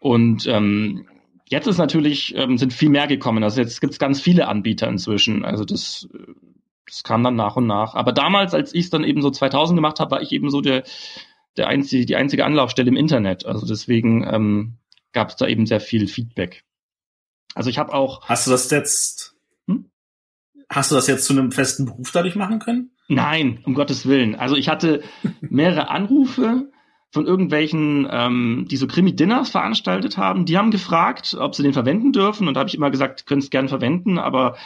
Und ähm, jetzt ist natürlich ähm, sind viel mehr gekommen. Also jetzt gibt es ganz viele Anbieter inzwischen. Also das das kam dann nach und nach. Aber damals, als ich es dann eben so 2000 gemacht habe, war ich eben so der der einzige die einzige Anlaufstelle im Internet. Also deswegen ähm, gab es da eben sehr viel Feedback. Also ich habe auch. Hast du das jetzt? Hm? Hast du das jetzt zu einem festen Beruf dadurch machen können? Nein, um Gottes Willen. Also ich hatte mehrere Anrufe von irgendwelchen, ähm, die so Krimi-Dinners veranstaltet haben. Die haben gefragt, ob sie den verwenden dürfen. Und da habe ich immer gesagt, können es gerne verwenden, aber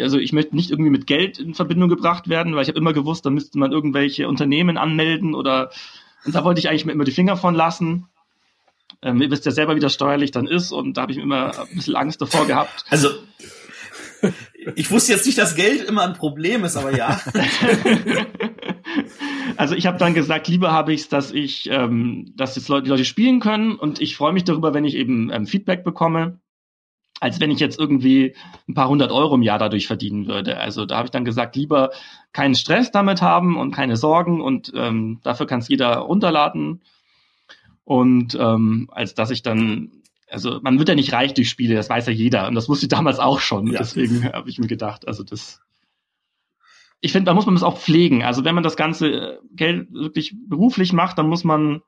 also ich möchte nicht irgendwie mit Geld in Verbindung gebracht werden, weil ich habe immer gewusst, da müsste man irgendwelche Unternehmen anmelden oder und da wollte ich eigentlich mir immer die Finger von lassen. Ähm, ihr wisst ja selber, wie das steuerlich dann ist und da habe ich immer ein bisschen Angst davor gehabt. Also ich wusste jetzt nicht, dass Geld immer ein Problem ist, aber ja. also ich habe dann gesagt, lieber habe ich es, dass ich, ähm, dass jetzt Leute, die Leute spielen können und ich freue mich darüber, wenn ich eben ähm, Feedback bekomme, als wenn ich jetzt irgendwie ein paar hundert Euro im Jahr dadurch verdienen würde. Also da habe ich dann gesagt, lieber keinen Stress damit haben und keine Sorgen und ähm, dafür kann es jeder runterladen. Und ähm, als dass ich dann also man wird ja nicht reich durch Spiele, das weiß ja jeder. Und das wusste ich damals auch schon. Ja. Deswegen habe ich mir gedacht, also das. Ich finde, da muss man das auch pflegen. Also wenn man das ganze Geld wirklich beruflich macht, dann muss man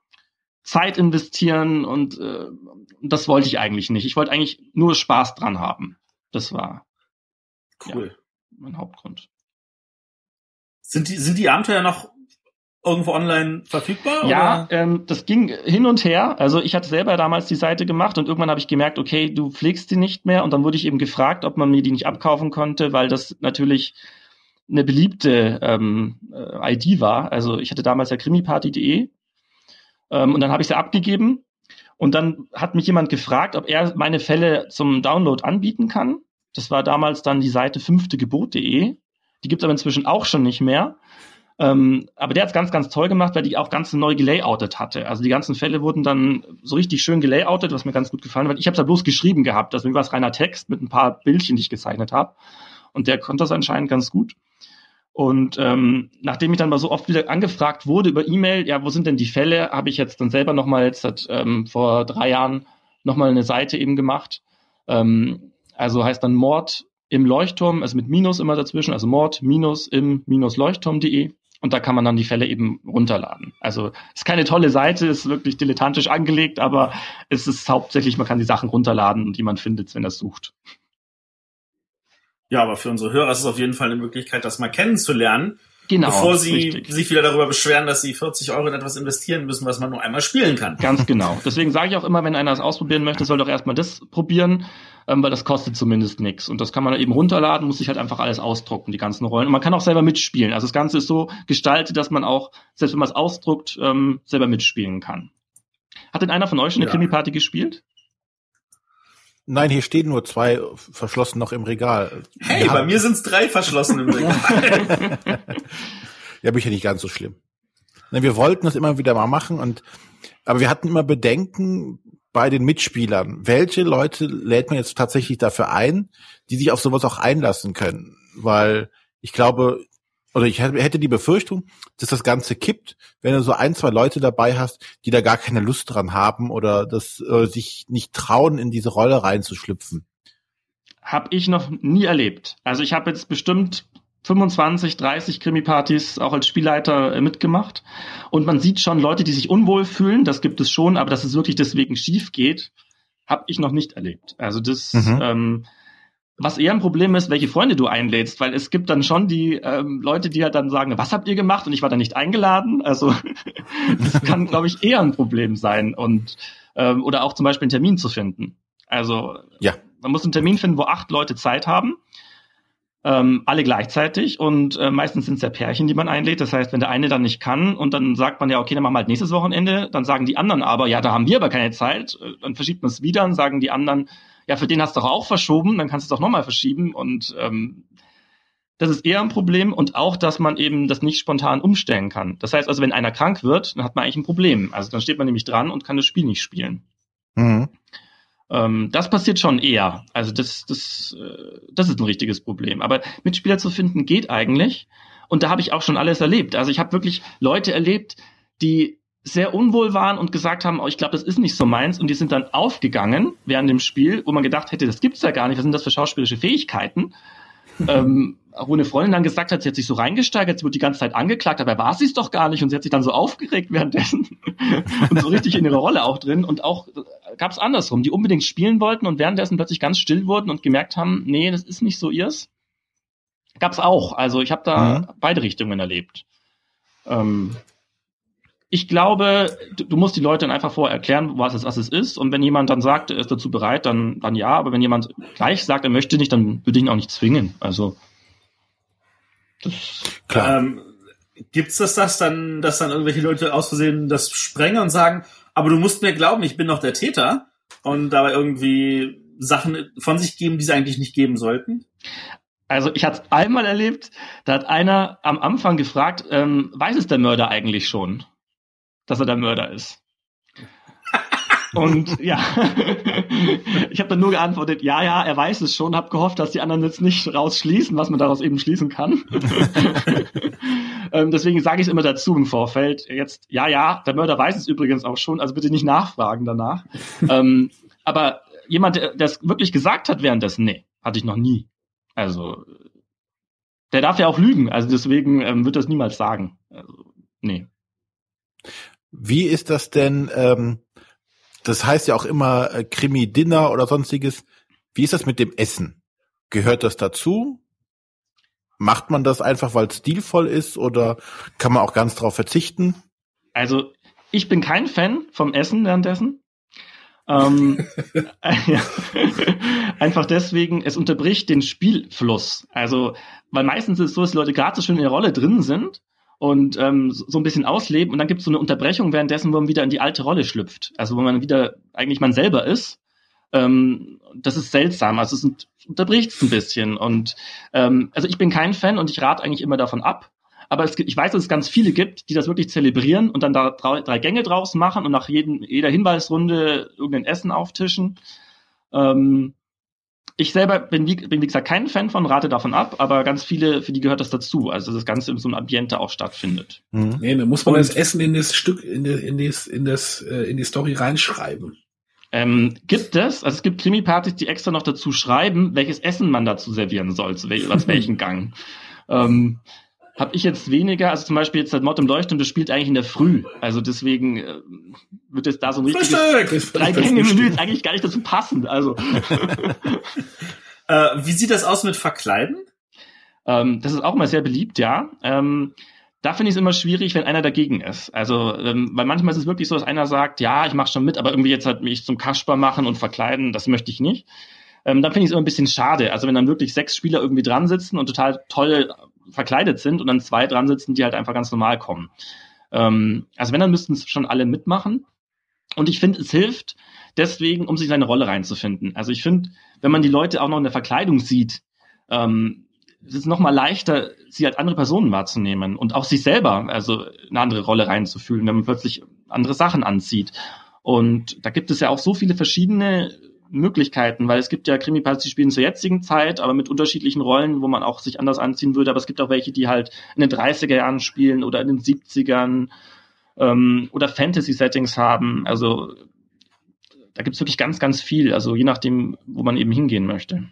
Zeit investieren und äh, das wollte ich eigentlich nicht. Ich wollte eigentlich nur Spaß dran haben. Das war cool. Ja, mein Hauptgrund. Sind die, sind die Abenteuer noch irgendwo online verfügbar? Ja, ähm, das ging hin und her. Also ich hatte selber damals die Seite gemacht und irgendwann habe ich gemerkt, okay, du pflegst die nicht mehr und dann wurde ich eben gefragt, ob man mir die nicht abkaufen konnte, weil das natürlich eine beliebte ähm, äh, ID war. Also ich hatte damals ja krimiparty.de ähm, und dann habe ich sie abgegeben und dann hat mich jemand gefragt, ob er meine Fälle zum Download anbieten kann. Das war damals dann die Seite fünftegebot.de. Die gibt es aber inzwischen auch schon nicht mehr. Ähm, aber der hat es ganz, ganz toll gemacht, weil die auch ganz neu gelayoutet hatte. Also die ganzen Fälle wurden dann so richtig schön gelayoutet, was mir ganz gut gefallen hat. Ich habe es ja bloß geschrieben gehabt, also mir war es reiner Text mit ein paar Bildchen, die ich gezeichnet habe. Und der konnte das anscheinend ganz gut. Und ähm, nachdem ich dann mal so oft wieder angefragt wurde über E-Mail, ja, wo sind denn die Fälle, habe ich jetzt dann selber nochmal jetzt seit, ähm, vor drei Jahren nochmal eine Seite eben gemacht. Ähm, also heißt dann Mord im Leuchtturm, also mit Minus immer dazwischen, also Mord minus im minus Leuchtturm.de. Und da kann man dann die Fälle eben runterladen. Also ist keine tolle Seite, ist wirklich dilettantisch angelegt, aber es ist hauptsächlich, man kann die Sachen runterladen und die man findet, wenn er sucht. Ja, aber für unsere Hörer ist es auf jeden Fall eine Möglichkeit, das mal kennenzulernen. Genau. Bevor sie richtig. sich wieder darüber beschweren, dass sie 40 Euro in etwas investieren müssen, was man nur einmal spielen kann. Ganz genau. Deswegen sage ich auch immer, wenn einer das ausprobieren möchte, soll doch erstmal das probieren, ähm, weil das kostet zumindest nichts. Und das kann man eben runterladen, muss sich halt einfach alles ausdrucken, die ganzen Rollen. Und man kann auch selber mitspielen. Also das Ganze ist so gestaltet, dass man auch, selbst wenn man es ausdruckt, ähm, selber mitspielen kann. Hat denn einer von euch schon eine ja. Krimi-Party gespielt? Nein, hier stehen nur zwei verschlossen noch im Regal. Hey, ja. bei mir sind es drei verschlossen im Regal. ja, bin ich ja nicht ganz so schlimm. Wir wollten das immer wieder mal machen und aber wir hatten immer Bedenken bei den Mitspielern. Welche Leute lädt man jetzt tatsächlich dafür ein, die sich auf sowas auch einlassen können? Weil ich glaube, oder ich hätte die Befürchtung, dass das Ganze kippt, wenn du so ein, zwei Leute dabei hast, die da gar keine Lust dran haben oder das äh, sich nicht trauen, in diese Rolle reinzuschlüpfen. Hab ich noch nie erlebt. Also ich habe jetzt bestimmt 25, 30 Krimi-Partys auch als Spielleiter äh, mitgemacht. Und man sieht schon Leute, die sich unwohl fühlen, das gibt es schon, aber dass es wirklich deswegen schief geht, habe ich noch nicht erlebt. Also das mhm. ähm, was eher ein Problem ist, welche Freunde du einlädst, weil es gibt dann schon die ähm, Leute, die halt dann sagen, was habt ihr gemacht und ich war da nicht eingeladen. Also das kann, glaube ich, eher ein Problem sein und ähm, oder auch zum Beispiel einen Termin zu finden. Also ja. man muss einen Termin finden, wo acht Leute Zeit haben, ähm, alle gleichzeitig und äh, meistens sind es ja Pärchen, die man einlädt. Das heißt, wenn der eine dann nicht kann und dann sagt man ja, okay, dann machen wir halt nächstes Wochenende, dann sagen die anderen aber, ja, da haben wir aber keine Zeit, äh, dann verschiebt man es wieder und sagen die anderen, ja, für den hast du doch auch verschoben, dann kannst du es doch nochmal verschieben und ähm, das ist eher ein Problem und auch, dass man eben das nicht spontan umstellen kann. Das heißt also, wenn einer krank wird, dann hat man eigentlich ein Problem. Also dann steht man nämlich dran und kann das Spiel nicht spielen. Mhm. Ähm, das passiert schon eher. Also das, das, äh, das ist ein richtiges Problem. Aber Mitspieler zu finden geht eigentlich. Und da habe ich auch schon alles erlebt. Also ich habe wirklich Leute erlebt, die sehr unwohl waren und gesagt haben, oh, ich glaube, das ist nicht so meins und die sind dann aufgegangen während dem Spiel, wo man gedacht hätte, das gibt's ja gar nicht, was sind das für schauspielerische Fähigkeiten? ähm, wo eine Freundin dann gesagt hat, sie hat sich so reingesteigert, sie wurde die ganze Zeit angeklagt, dabei war sie es doch gar nicht und sie hat sich dann so aufgeregt währenddessen und so richtig in ihrer Rolle auch drin und auch äh, gab es andersrum, die unbedingt spielen wollten und währenddessen plötzlich ganz still wurden und gemerkt haben, nee, das ist nicht so ihrs. Gab's auch, also ich habe da mhm. beide Richtungen erlebt. Ähm, ich glaube, du, musst die Leute dann einfach vorher erklären, was es, was es ist. Und wenn jemand dann sagt, er ist dazu bereit, dann, dann ja. Aber wenn jemand gleich sagt, er möchte nicht, dann würde ich ihn auch nicht zwingen. Also klar. Ähm, gibt's das, das dann, dass dann irgendwelche Leute aus Versehen das sprengen und sagen, aber du musst mir glauben, ich bin noch der Täter und dabei irgendwie Sachen von sich geben, die sie eigentlich nicht geben sollten? Also ich hatte es einmal erlebt, da hat einer am Anfang gefragt, ähm, weiß es der Mörder eigentlich schon? Dass er der Mörder ist. Und ja, ich habe dann nur geantwortet, ja, ja, er weiß es schon, habe gehofft, dass die anderen jetzt nicht rausschließen, was man daraus eben schließen kann. ähm, deswegen sage ich es immer dazu im Vorfeld. Jetzt, ja, ja, der Mörder weiß es übrigens auch schon, also bitte nicht nachfragen danach. ähm, aber jemand, der es wirklich gesagt hat währenddessen, nee, hatte ich noch nie. Also, der darf ja auch lügen, also deswegen ähm, wird das niemals sagen. Also, nee. Wie ist das denn? Ähm, das heißt ja auch immer äh, Krimi-Dinner oder sonstiges. Wie ist das mit dem Essen? Gehört das dazu? Macht man das einfach, weil es stilvoll ist oder kann man auch ganz drauf verzichten? Also ich bin kein Fan vom Essen währenddessen. ähm, ja. Einfach deswegen, es unterbricht den Spielfluss. Also, weil meistens ist es so, dass die Leute gerade so schön in der Rolle drin sind und ähm, so ein bisschen ausleben und dann gibt es so eine Unterbrechung währenddessen, wo man wieder in die alte Rolle schlüpft. Also wo man wieder eigentlich man selber ist. Ähm, das ist seltsam. Also es unterbricht es ein bisschen. Und ähm, also ich bin kein Fan und ich rate eigentlich immer davon ab. Aber es ich weiß, dass es ganz viele gibt, die das wirklich zelebrieren und dann da drei, drei Gänge draus machen und nach jedem, jeder Hinweisrunde irgendein Essen auftischen. Ähm, ich selber bin wie, bin wie gesagt kein Fan von, rate davon ab, aber ganz viele, für die gehört das dazu, also das Ganze in so einem Ambiente auch stattfindet. Mhm. Nee, dann muss man und, das Essen in das Stück, in, die, in, das, in, das, äh, in die Story reinschreiben. Ähm, gibt es, also es gibt Krimi-Partys, die extra noch dazu schreiben, welches Essen man dazu servieren soll, zu wel aus welchem Gang. Ähm, habe ich jetzt weniger, also zum Beispiel jetzt das Mord im Leuchtturm, das spielt eigentlich in der Früh. Also deswegen äh, wird es da so ein richtiges drei Gänge Menü ist eigentlich gar nicht dazu passen. Also äh, wie sieht das aus mit Verkleiden? Ähm, das ist auch immer sehr beliebt, ja. Ähm, da finde ich es immer schwierig, wenn einer dagegen ist. Also, ähm, weil manchmal ist es wirklich so, dass einer sagt, ja, ich mache schon mit, aber irgendwie jetzt halt mich zum Kasper machen und verkleiden, das möchte ich nicht. Ähm, dann finde ich es immer ein bisschen schade. Also wenn dann wirklich sechs Spieler irgendwie dran sitzen und total toll verkleidet sind und dann zwei dran sitzen, die halt einfach ganz normal kommen. Ähm, also wenn, dann müssten es schon alle mitmachen. Und ich finde, es hilft deswegen, um sich seine Rolle reinzufinden. Also ich finde, wenn man die Leute auch noch in der Verkleidung sieht, ähm, es ist noch mal leichter, sie als andere Personen wahrzunehmen und auch sich selber, also eine andere Rolle reinzufühlen, wenn man plötzlich andere Sachen anzieht. Und da gibt es ja auch so viele verschiedene Möglichkeiten, weil es gibt ja Krimi-Partys, die spielen zur jetzigen Zeit, aber mit unterschiedlichen Rollen, wo man auch sich anders anziehen würde. Aber es gibt auch welche, die halt in den 30er Jahren spielen oder in den 70ern ähm, oder Fantasy-Settings haben. Also da gibt's wirklich ganz, ganz viel. Also je nachdem, wo man eben hingehen möchte.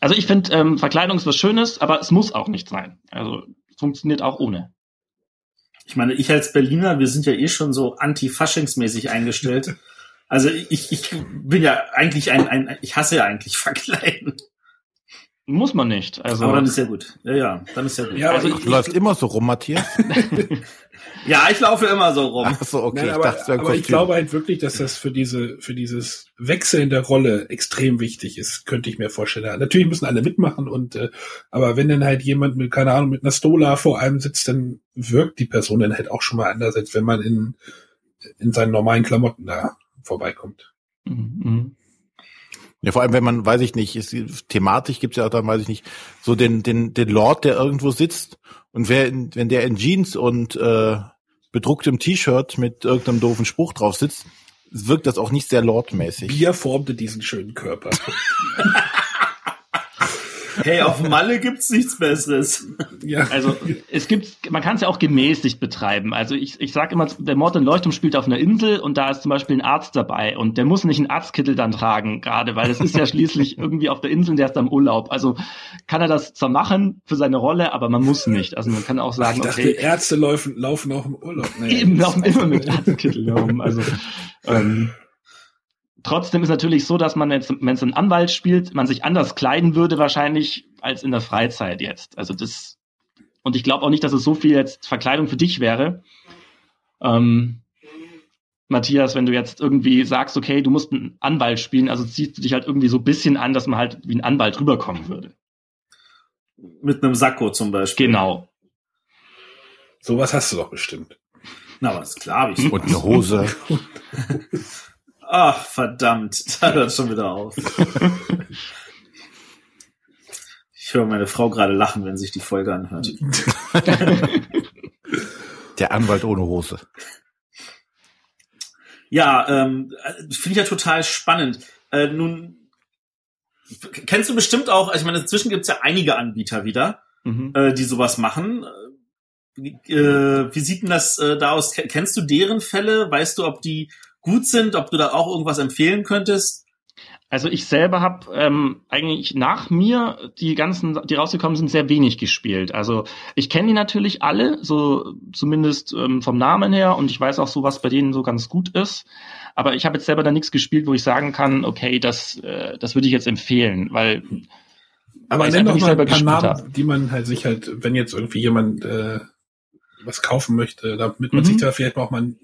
Also ich finde, ähm, Verkleidung ist was Schönes, aber es muss auch nicht sein. Also es funktioniert auch ohne. Ich meine, ich als Berliner, wir sind ja eh schon so anti-faschingsmäßig eingestellt. Also ich, ich bin ja eigentlich ein, ein ich hasse ja eigentlich Verkleiden. Muss man nicht. Also Aber dann ist ja gut. Ja, ja, dann ist ja gut. Ja, also ich, läuft immer so rum, Matthias. ja, ich laufe immer so rum. Ach so, okay. Nein, aber, ich, dachte, aber ich glaube halt wirklich, dass das für diese, für dieses Wechseln der Rolle extrem wichtig ist, könnte ich mir vorstellen. Natürlich müssen alle mitmachen und, äh, aber wenn dann halt jemand mit, keine Ahnung, mit einer Stola vor einem sitzt, dann wirkt die Person dann halt auch schon mal anders, als wenn man in, in seinen normalen Klamotten da vorbeikommt. Mhm. Ja, vor allem, wenn man, weiß ich nicht, ist, thematisch gibt's ja auch dann, weiß ich nicht, so den, den, den Lord, der irgendwo sitzt und wer in, wenn der in Jeans und äh, bedrucktem T-Shirt mit irgendeinem doofen Spruch drauf sitzt, wirkt das auch nicht sehr lordmäßig. Bier formte diesen schönen Körper. Hey, auf Malle gibt's nichts Besseres. Ja. Also es gibt, man kann es ja auch gemäßigt betreiben. Also ich, ich sage immer, der Mord in Leuchtturm spielt auf einer Insel und da ist zum Beispiel ein Arzt dabei und der muss nicht einen Arztkittel dann tragen, gerade, weil es ist ja schließlich irgendwie auf der Insel und der ist am Urlaub. Also kann er das zwar machen für seine Rolle, aber man muss nicht. Also man kann auch sagen, ich dachte, okay. Ärzte laufen, laufen auch im Urlaub. Nee, Eben laufen immer mit Arztkittel herum. Also ähm, Trotzdem ist natürlich so, dass man jetzt, wenn es ein Anwalt spielt, man sich anders kleiden würde wahrscheinlich als in der Freizeit jetzt. Also das und ich glaube auch nicht, dass es so viel jetzt Verkleidung für dich wäre. Ähm, Matthias, wenn du jetzt irgendwie sagst, okay, du musst einen Anwalt spielen, also ziehst du dich halt irgendwie so ein bisschen an, dass man halt wie ein Anwalt rüberkommen würde. Mit einem Sakko zum Beispiel. Genau. Sowas hast du doch bestimmt. Na, was klar. Ich Und eine Hose. Ach, verdammt, da hört schon wieder auf. Ich höre meine Frau gerade lachen, wenn sich die Folge anhört. Der Anwalt ohne Hose. Ja, ähm, finde ich ja total spannend. Äh, nun, kennst du bestimmt auch, also ich meine, inzwischen gibt es ja einige Anbieter wieder, mhm. äh, die sowas machen. Äh, wie sieht denn das äh, da aus? Kennst du deren Fälle? Weißt du, ob die gut sind, ob du da auch irgendwas empfehlen könntest? Also ich selber habe ähm, eigentlich nach mir die ganzen, die rausgekommen sind, sehr wenig gespielt. Also ich kenne die natürlich alle, so zumindest ähm, vom Namen her, und ich weiß auch so, was bei denen so ganz gut ist. Aber ich habe jetzt selber da nichts gespielt, wo ich sagen kann, okay, das, äh, das würde ich jetzt empfehlen, weil aber nenn doch mal ein paar Namen, hab. die man halt sich halt, wenn jetzt irgendwie jemand äh, was kaufen möchte, damit man mhm. sich da vielleicht auch mal ein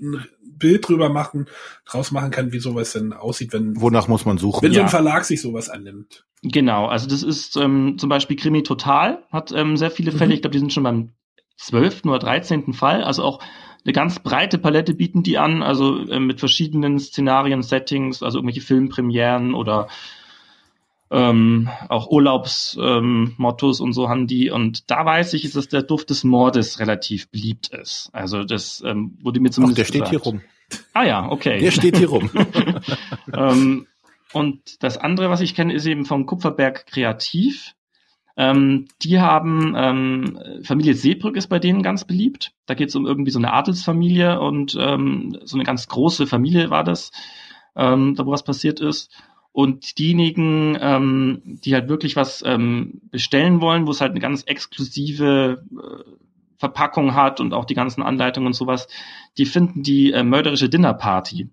Bild drüber machen, draus machen kann, wie sowas denn aussieht, wenn. Wonach muss man suchen? Wenn ja. so ein Verlag sich sowas annimmt. Genau, also das ist ähm, zum Beispiel Krimi Total, hat ähm, sehr viele Fälle, mhm. ich glaube, die sind schon beim zwölften oder dreizehnten Fall, also auch eine ganz breite Palette bieten die an, also äh, mit verschiedenen Szenarien, Settings, also irgendwelche Filmpremieren oder ähm, auch Urlaubsmottos ähm, und so haben die. Und da weiß ich, dass der Duft des Mordes relativ beliebt ist. Also das ähm, wurde mir zumindest Ach, der steht hier rum. Ah ja, okay. Der steht hier rum. ähm, und das andere, was ich kenne, ist eben vom Kupferberg Kreativ. Ähm, die haben, ähm, Familie Seebrück ist bei denen ganz beliebt. Da geht es um irgendwie so eine Adelsfamilie und ähm, so eine ganz große Familie war das, ähm, da wo was passiert ist. Und diejenigen, ähm, die halt wirklich was ähm, bestellen wollen, wo es halt eine ganz exklusive äh, Verpackung hat und auch die ganzen Anleitungen und sowas, die finden die äh, mörderische Dinnerparty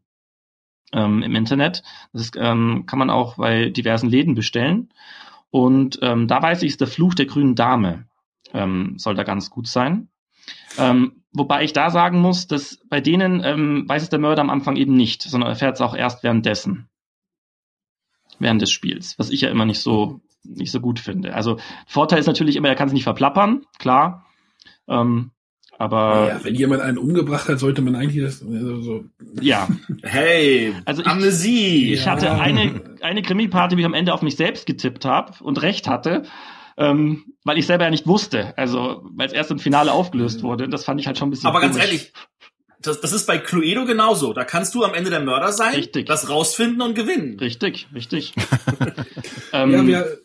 ähm, im Internet. Das ähm, kann man auch bei diversen Läden bestellen. Und ähm, da weiß ich, ist der Fluch der grünen Dame ähm, soll da ganz gut sein. Ähm, wobei ich da sagen muss, dass bei denen ähm, weiß es der Mörder am Anfang eben nicht, sondern erfährt es auch erst währenddessen während des Spiels, was ich ja immer nicht so nicht so gut finde. Also Vorteil ist natürlich immer, er kann es nicht verplappern, klar. Ähm, aber ja, wenn jemand einen umgebracht hat, sollte man eigentlich das also so. Ja. Hey, also ich, Amnesie. Ich hatte eine eine Krimi-Party, wie ich am Ende auf mich selbst getippt habe und recht hatte. Ähm, weil ich selber ja nicht wusste, also weil es erst im Finale aufgelöst wurde. Das fand ich halt schon ein bisschen. Aber komisch. ganz ehrlich, das, das ist bei Cluedo genauso. Da kannst du am Ende der Mörder sein, richtig. das rausfinden und gewinnen. Richtig, richtig. ähm, ja, wir,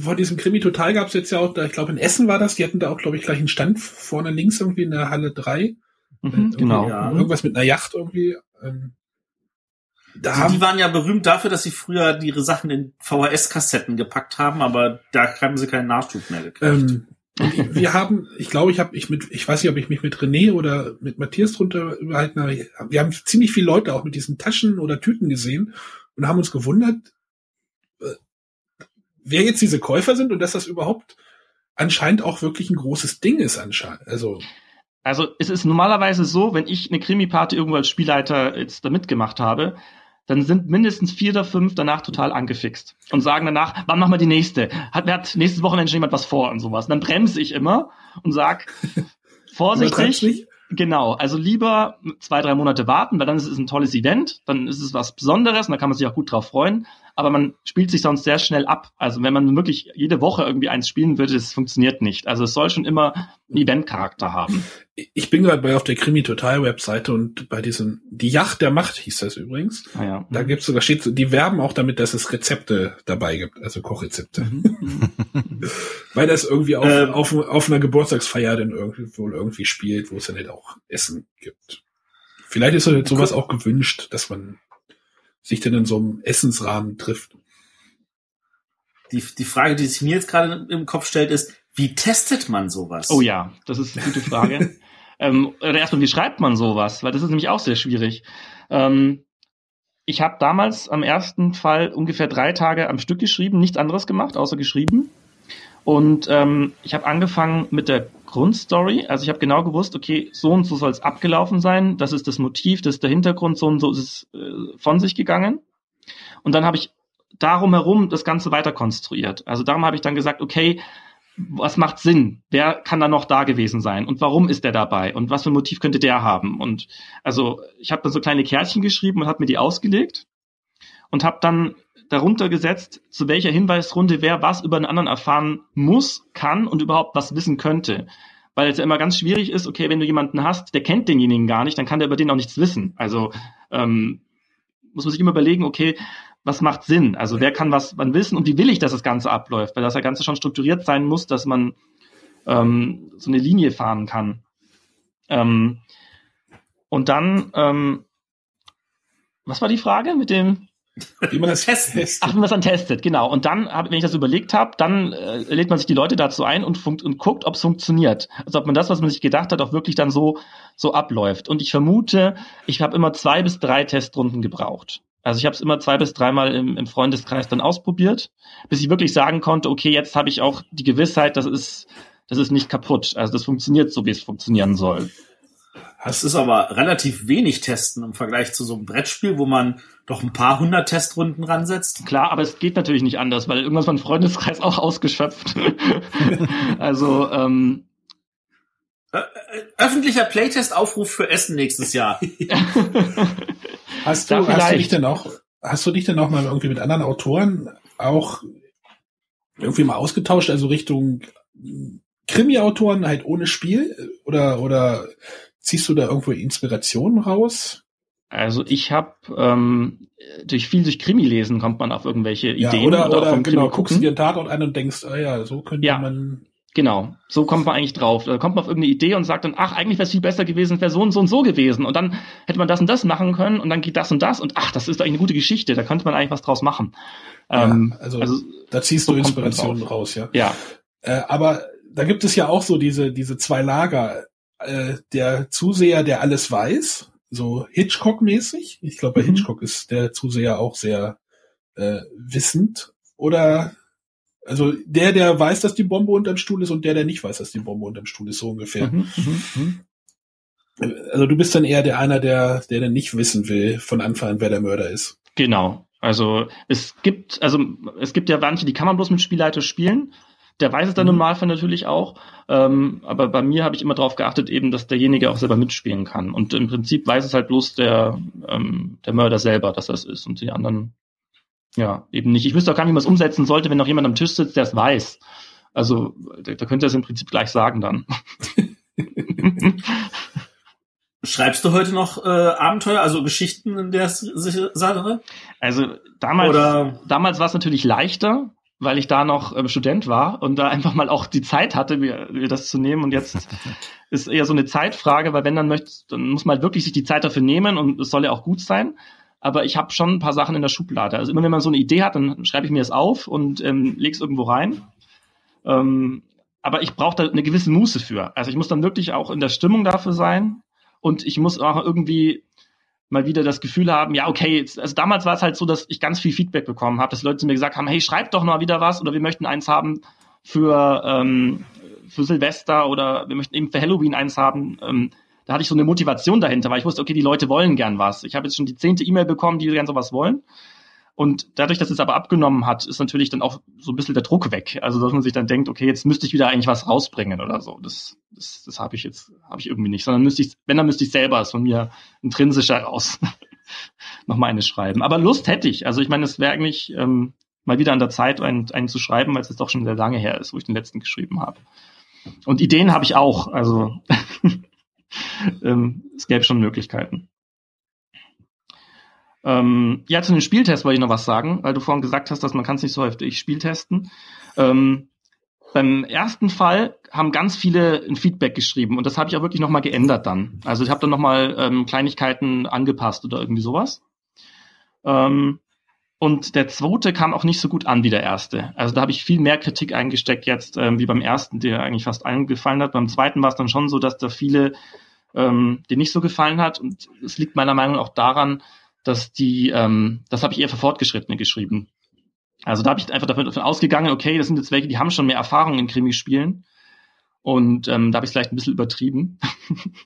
vor diesem Krimi Total gab es jetzt ja auch, da, ich glaube in Essen war das, die hatten da auch, glaube ich, gleich einen Stand vorne links irgendwie in der Halle 3. Mhm, äh, genau. Ja. Irgendwas mit einer Yacht irgendwie. Ähm, da also die waren ja berühmt dafür, dass sie früher ihre Sachen in VHS-Kassetten gepackt haben, aber da haben sie keinen Nachschub mehr gekriegt. Ähm, wir haben, ich glaube, ich habe ich mit, ich weiß nicht, ob ich mich mit René oder mit Matthias drunter überhalten habe. Wir haben ziemlich viele Leute auch mit diesen Taschen oder Tüten gesehen und haben uns gewundert, äh, wer jetzt diese Käufer sind und dass das überhaupt anscheinend auch wirklich ein großes Ding ist anscheinend. Also also es ist normalerweise so, wenn ich eine Krimi-Party irgendwo als Spielleiter jetzt da mitgemacht habe, dann sind mindestens vier oder fünf danach total angefixt und sagen danach, wann machen wir die nächste? Hat, hat nächstes Wochenende schon jemand was vor und sowas. Und dann bremse ich immer und sag, vorsichtig. Genau, also lieber zwei, drei Monate warten, weil dann ist es ein tolles Event, dann ist es was Besonderes und da kann man sich auch gut drauf freuen aber man spielt sich sonst sehr schnell ab. Also wenn man wirklich jede Woche irgendwie eins spielen würde, das funktioniert nicht. Also es soll schon immer einen Event-Charakter haben. Ich bin gerade bei auf der Krimi Total Webseite und bei diesem die Yacht der Macht hieß das übrigens. Ah, ja. Da gibt's da steht die werben auch damit, dass es Rezepte dabei gibt, also Kochrezepte. Mhm. Weil das irgendwie auf, ähm, auf, auf einer Geburtstagsfeier dann irgendwie wohl irgendwie spielt, wo es dann halt auch Essen gibt. Vielleicht ist halt sowas auch gewünscht, dass man sich denn in so einem Essensrahmen trifft. Die, die Frage, die sich mir jetzt gerade im Kopf stellt, ist, wie testet man sowas? Oh ja, das ist eine gute Frage. ähm, oder erstmal, wie schreibt man sowas? Weil das ist nämlich auch sehr schwierig. Ähm, ich habe damals am ersten Fall ungefähr drei Tage am Stück geschrieben, nichts anderes gemacht, außer geschrieben. Und ähm, ich habe angefangen mit der Grundstory. Also ich habe genau gewusst, okay, so und so soll es abgelaufen sein. Das ist das Motiv, das ist der Hintergrund, so und so ist es äh, von sich gegangen. Und dann habe ich darum herum das Ganze weiter konstruiert. Also darum habe ich dann gesagt, okay, was macht Sinn? Wer kann da noch da gewesen sein? Und warum ist der dabei? Und was für ein Motiv könnte der haben? Und also ich habe dann so kleine Kärtchen geschrieben und habe mir die ausgelegt und habe dann darunter gesetzt, zu welcher Hinweisrunde wer was über einen anderen erfahren muss, kann und überhaupt was wissen könnte. Weil es ja immer ganz schwierig ist, okay, wenn du jemanden hast, der kennt denjenigen gar nicht, dann kann der über den auch nichts wissen. Also ähm, muss man sich immer überlegen, okay, was macht Sinn? Also wer kann was wann wissen und wie will ich, dass das Ganze abläuft? Weil das ja Ganze schon strukturiert sein muss, dass man ähm, so eine Linie fahren kann. Ähm, und dann, ähm, was war die Frage mit dem Wie man das testet. Ach, wie man das dann testet, genau. Und dann, hab, wenn ich das überlegt habe, dann äh, lädt man sich die Leute dazu ein und, funkt, und guckt, ob es funktioniert. Also ob man das, was man sich gedacht hat, auch wirklich dann so, so abläuft. Und ich vermute, ich habe immer zwei bis drei Testrunden gebraucht. Also ich habe es immer zwei bis dreimal im, im Freundeskreis dann ausprobiert, bis ich wirklich sagen konnte, okay, jetzt habe ich auch die Gewissheit, das ist, das ist nicht kaputt. Also das funktioniert so, wie es funktionieren soll. Das ist aber relativ wenig Testen im Vergleich zu so einem Brettspiel, wo man doch ein paar hundert Testrunden ransetzt. Klar, aber es geht natürlich nicht anders, weil irgendwas mein Freundeskreis auch ausgeschöpft. also ähm, öffentlicher Playtest-Aufruf für Essen nächstes Jahr. hast, du, hast du dich denn auch, hast du dich denn auch mal irgendwie mit anderen Autoren auch irgendwie mal ausgetauscht, also Richtung Krimi-Autoren halt ohne Spiel oder oder Ziehst du da irgendwo Inspirationen raus? Also ich habe ähm, durch viel durch Krimi lesen kommt man auf irgendwelche ja, Ideen. Oder, oder, oder genau, guckst du dir einen Tatort an und denkst, ah ja, so könnte ja. man. Genau, so kommt man eigentlich drauf. Da kommt man auf irgendeine Idee und sagt dann, ach, eigentlich wäre es viel besser gewesen, wäre so und so und so gewesen. Und dann hätte man das und das machen können und dann geht das und das und ach, das ist eigentlich eine gute Geschichte, da könnte man eigentlich was draus machen. Ja, ähm, also, also, da ziehst so du Inspirationen raus, ja. Ja. Äh, aber da gibt es ja auch so diese, diese zwei Lager äh, der Zuseher, der alles weiß, so Hitchcock-mäßig. Ich glaube, bei mhm. Hitchcock ist der Zuseher auch sehr äh, wissend. Oder also der, der weiß, dass die Bombe unterm Stuhl ist und der, der nicht weiß, dass die Bombe unterm Stuhl ist, so ungefähr. Mhm, mhm, mhm. Also du bist dann eher der einer, der, der dann nicht wissen will von Anfang an, wer der Mörder ist. Genau. Also es gibt, also es gibt ja manche, die kann man bloß mit Spielleiter spielen. Der weiß es dann mhm. im Normalfall natürlich auch. Ähm, aber bei mir habe ich immer darauf geachtet, eben, dass derjenige auch selber mitspielen kann. Und im Prinzip weiß es halt bloß der, ähm, der Mörder selber, dass das ist. Und die anderen, ja, eben nicht. Ich wüsste auch gar nicht, wie man es umsetzen sollte, wenn noch jemand am Tisch sitzt, der es weiß. Also, da, da könnte er es im Prinzip gleich sagen dann. Schreibst du heute noch äh, Abenteuer, also Geschichten in der Sache? Also damals, Oder? damals war es natürlich leichter, weil ich da noch ähm, Student war und da einfach mal auch die Zeit hatte, mir, mir das zu nehmen. Und jetzt ist eher so eine Zeitfrage, weil wenn dann möchtest, dann muss man halt wirklich sich die Zeit dafür nehmen und es soll ja auch gut sein. Aber ich habe schon ein paar Sachen in der Schublade. Also immer wenn man so eine Idee hat, dann schreibe ich mir das auf und ähm, lege es irgendwo rein. Ähm, aber ich brauche da eine gewisse Muße für. Also ich muss dann wirklich auch in der Stimmung dafür sein und ich muss auch irgendwie mal wieder das Gefühl haben, ja, okay, also damals war es halt so, dass ich ganz viel Feedback bekommen habe, dass Leute zu mir gesagt haben, hey, schreib doch mal wieder was oder wir möchten eins haben für, ähm, für Silvester oder wir möchten eben für Halloween eins haben. Ähm, da hatte ich so eine Motivation dahinter, weil ich wusste, okay, die Leute wollen gern was. Ich habe jetzt schon die zehnte E-Mail bekommen, die gern sowas wollen. Und dadurch, dass es aber abgenommen hat, ist natürlich dann auch so ein bisschen der Druck weg. Also dass man sich dann denkt, okay, jetzt müsste ich wieder eigentlich was rausbringen oder so. Das, das, das habe ich jetzt, habe ich irgendwie nicht. Sondern müsste ich, wenn dann müsste ich selber es von mir intrinsisch heraus nochmal eine schreiben. Aber Lust hätte ich. Also ich meine, es wäre eigentlich ähm, mal wieder an der Zeit, einen, einen zu schreiben, weil es jetzt doch schon sehr lange her ist, wo ich den letzten geschrieben habe. Und Ideen habe ich auch. Also ähm, es gäbe schon Möglichkeiten. Ähm, ja, zu den Spieltests wollte ich noch was sagen, weil du vorhin gesagt hast, dass man kann es nicht so häufig spieltesten. Ähm, beim ersten Fall haben ganz viele ein Feedback geschrieben und das habe ich auch wirklich nochmal geändert dann. Also ich habe dann nochmal ähm, Kleinigkeiten angepasst oder irgendwie sowas. Ähm, und der zweite kam auch nicht so gut an wie der erste. Also da habe ich viel mehr Kritik eingesteckt jetzt, ähm, wie beim ersten, der eigentlich fast allen gefallen hat. Beim zweiten war es dann schon so, dass da viele, ähm, die nicht so gefallen hat. Und es liegt meiner Meinung nach auch daran, dass die, ähm, das habe ich eher für Fortgeschrittene geschrieben. Also da habe ich einfach davon, davon ausgegangen, okay, das sind jetzt welche, die haben schon mehr Erfahrung in Krimispielen. Und ähm, da habe ich vielleicht ein bisschen übertrieben.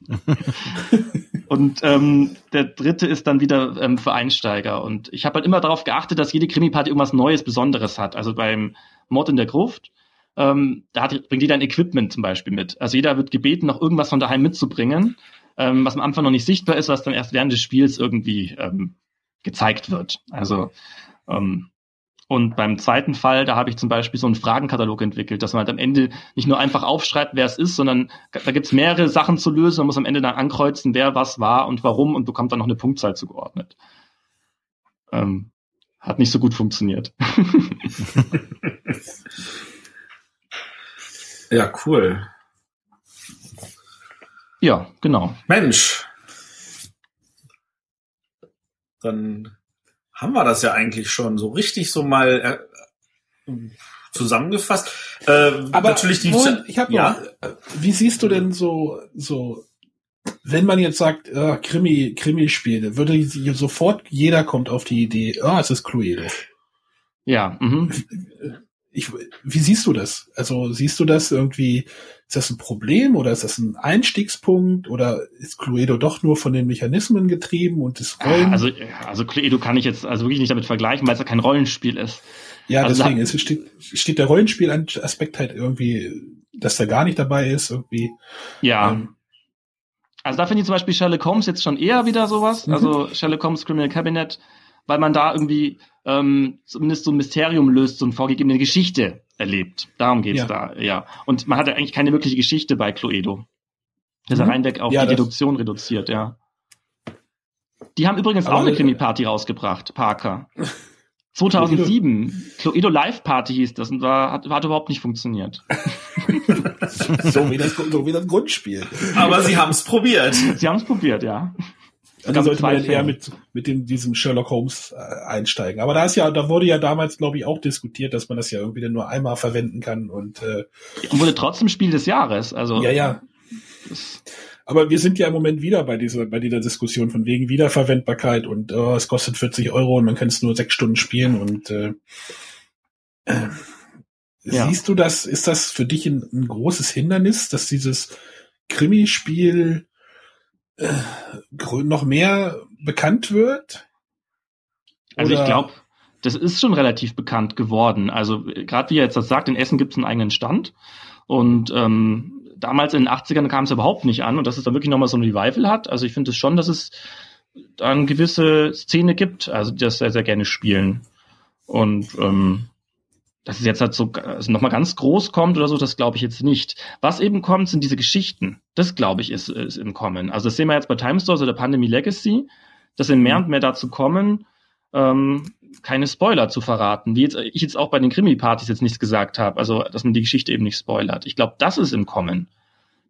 und ähm, der dritte ist dann wieder ähm, für Einsteiger. Und ich habe halt immer darauf geachtet, dass jede Krimi-Party irgendwas Neues, Besonderes hat. Also beim Mord in der Gruft, ähm, da hat, bringt jeder ein Equipment zum Beispiel mit. Also jeder wird gebeten, noch irgendwas von daheim mitzubringen ähm, was am Anfang noch nicht sichtbar ist, was dann erst während des Spiels irgendwie ähm, gezeigt wird. Also ähm, und beim zweiten Fall, da habe ich zum Beispiel so einen Fragenkatalog entwickelt, dass man halt am Ende nicht nur einfach aufschreibt, wer es ist, sondern da gibt es mehrere Sachen zu lösen. Man muss am Ende dann ankreuzen, wer was war und warum und bekommt dann noch eine Punktzahl zugeordnet. Ähm, hat nicht so gut funktioniert. ja, cool. Ja, genau. Mensch. Dann haben wir das ja eigentlich schon so richtig so mal äh, zusammengefasst. Äh, Aber natürlich die. Moment, ich habe ja. Noch, äh, wie siehst du denn so so wenn man jetzt sagt, äh, Krimi, Krimi-Spiele, würde sofort jeder kommt auf die Idee, ah, oh, es ist Cluedo. Ja. Mhm. Ich, wie siehst du das? Also siehst du das irgendwie, ist das ein Problem oder ist das ein Einstiegspunkt oder ist Cluedo doch nur von den Mechanismen getrieben und das Rollen? Also, also Cluedo kann ich jetzt also wirklich nicht damit vergleichen, weil es ja kein Rollenspiel ist. Ja, also deswegen es steht, steht der Rollenspiel-Aspekt halt irgendwie, dass der gar nicht dabei ist, irgendwie. Ja. Ähm, also da finde ich zum Beispiel Sherlock Holmes jetzt schon eher wieder sowas. Mhm. Also Sherlock Holmes Criminal Cabinet, weil man da irgendwie ähm, zumindest so ein Mysterium löst, so eine vorgegebene Geschichte erlebt. Darum geht's ja. da, ja. Und man hat ja eigentlich keine wirkliche Geschichte bei Cluedo. Das ist mhm. reinweg auf ja, die Deduktion reduziert, ja. Die haben übrigens Aber auch eine Krimi-Party rausgebracht, Parker. 2007, Cluedo Live Party hieß das und war, hat, hat überhaupt nicht funktioniert. so, wie das, so wie das Grundspiel. Aber sie haben es probiert. Sie haben es probiert, ja. Da sollte man eher mit, mit dem, diesem Sherlock Holmes äh, einsteigen. Aber da ist ja, da wurde ja damals, glaube ich, auch diskutiert, dass man das ja irgendwie dann nur einmal verwenden kann und, äh, und wurde trotzdem Spiel des Jahres. Also ja, ja. Aber wir sind ja im Moment wieder bei dieser, bei dieser Diskussion von wegen Wiederverwendbarkeit und oh, es kostet 40 Euro und man kann es nur sechs Stunden spielen und äh, äh, ja. siehst du das, ist das für dich ein, ein großes Hindernis, dass dieses Krimispiel äh, noch mehr bekannt wird? Also Oder? ich glaube, das ist schon relativ bekannt geworden. Also gerade wie er jetzt das sagt, in Essen gibt es einen eigenen Stand. Und ähm, damals in den 80ern kam es überhaupt nicht an und dass es da wirklich nochmal so ein Revival hat. Also ich finde es schon, dass es da eine gewisse Szene gibt, also die das sehr, sehr gerne spielen. Und ähm, dass es jetzt halt so also nochmal ganz groß kommt oder so, das glaube ich jetzt nicht. Was eben kommt, sind diese Geschichten. Das glaube ich ist, ist im Kommen. Also das sehen wir jetzt bei Time Stores oder Pandemie Legacy, dass sie mehr und mehr dazu kommen, ähm, keine Spoiler zu verraten, wie jetzt ich jetzt auch bei den Krimi-Partys jetzt nichts gesagt habe, also dass man die Geschichte eben nicht spoilert. Ich glaube, das ist im Kommen.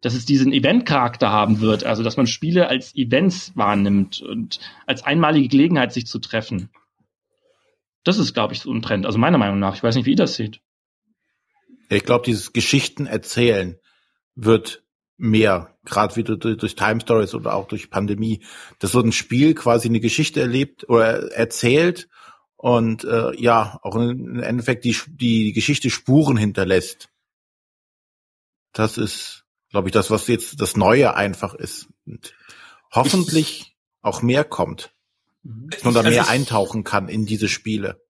Dass es diesen Event-Charakter haben wird, also dass man Spiele als Events wahrnimmt und als einmalige Gelegenheit, sich zu treffen. Das ist, glaube ich, so ein Trend. Also meiner Meinung nach. Ich weiß nicht, wie ihr das seht. Ich glaube, dieses Geschichten erzählen wird mehr, gerade wieder durch, durch Time Stories oder auch durch Pandemie, dass so ein Spiel quasi eine Geschichte erlebt oder erzählt und äh, ja, auch im Endeffekt die, die Geschichte Spuren hinterlässt. Das ist, glaube ich, das, was jetzt das Neue einfach ist. Und hoffentlich auch mehr kommt. Mhm. Dass man da mehr eintauchen kann in diese Spiele.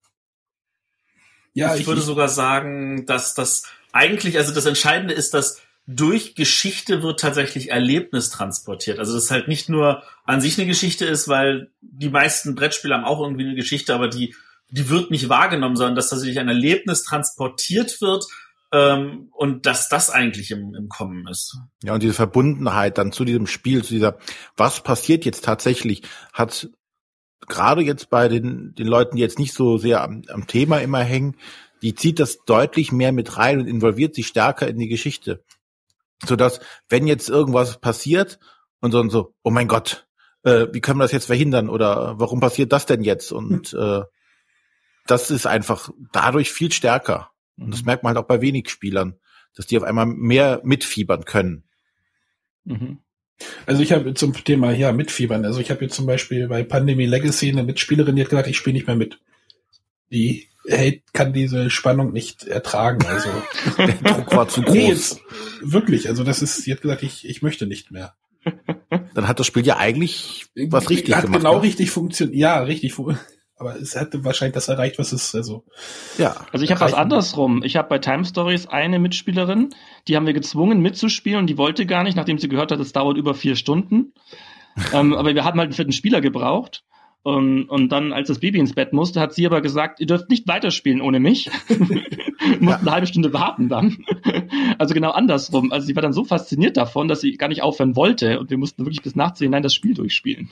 Ja, ich, ich würde sogar sagen, dass das eigentlich, also das Entscheidende ist, dass durch Geschichte wird tatsächlich Erlebnis transportiert. Also das halt nicht nur an sich eine Geschichte ist, weil die meisten Brettspiele haben auch irgendwie eine Geschichte, aber die, die wird nicht wahrgenommen, sondern dass tatsächlich ein Erlebnis transportiert wird ähm, und dass das eigentlich im, im Kommen ist. Ja, und diese Verbundenheit dann zu diesem Spiel, zu dieser, was passiert jetzt tatsächlich, hat gerade jetzt bei den, den Leuten, die jetzt nicht so sehr am, am Thema immer hängen, die zieht das deutlich mehr mit rein und involviert sich stärker in die Geschichte. Sodass, wenn jetzt irgendwas passiert und so und so, oh mein Gott, äh, wie können wir das jetzt verhindern oder warum passiert das denn jetzt? Und hm. äh, das ist einfach dadurch viel stärker. Und das mhm. merkt man halt auch bei wenig Spielern, dass die auf einmal mehr mitfiebern können. Mhm. Also ich habe zum Thema ja mitfiebern. Also ich habe jetzt zum Beispiel bei Pandemie Legacy eine Mitspielerin, die hat gesagt, ich spiele nicht mehr mit. Die hey, kann diese Spannung nicht ertragen. Also der Druck war zu groß. Nee, jetzt, wirklich. Also das ist, sie hat gesagt, ich, ich möchte nicht mehr. Dann hat das Spiel ja eigentlich was richtig hat gemacht. Genau ne? richtig funktioniert. Ja, richtig. Aber es hätte wahrscheinlich das erreicht, was es also. Ja. Also ich habe was andersrum. Ich habe bei Time Stories eine Mitspielerin, die haben wir gezwungen mitzuspielen und die wollte gar nicht, nachdem sie gehört hat, es dauert über vier Stunden. ähm, aber wir hatten halt einen vierten Spieler gebraucht. Und, und dann, als das Baby ins Bett musste, hat sie aber gesagt, ihr dürft nicht weiterspielen ohne mich. Mussten ja. eine halbe Stunde warten dann. also genau andersrum. Also sie war dann so fasziniert davon, dass sie gar nicht aufhören wollte und wir mussten wirklich bis nachts hinein das Spiel durchspielen.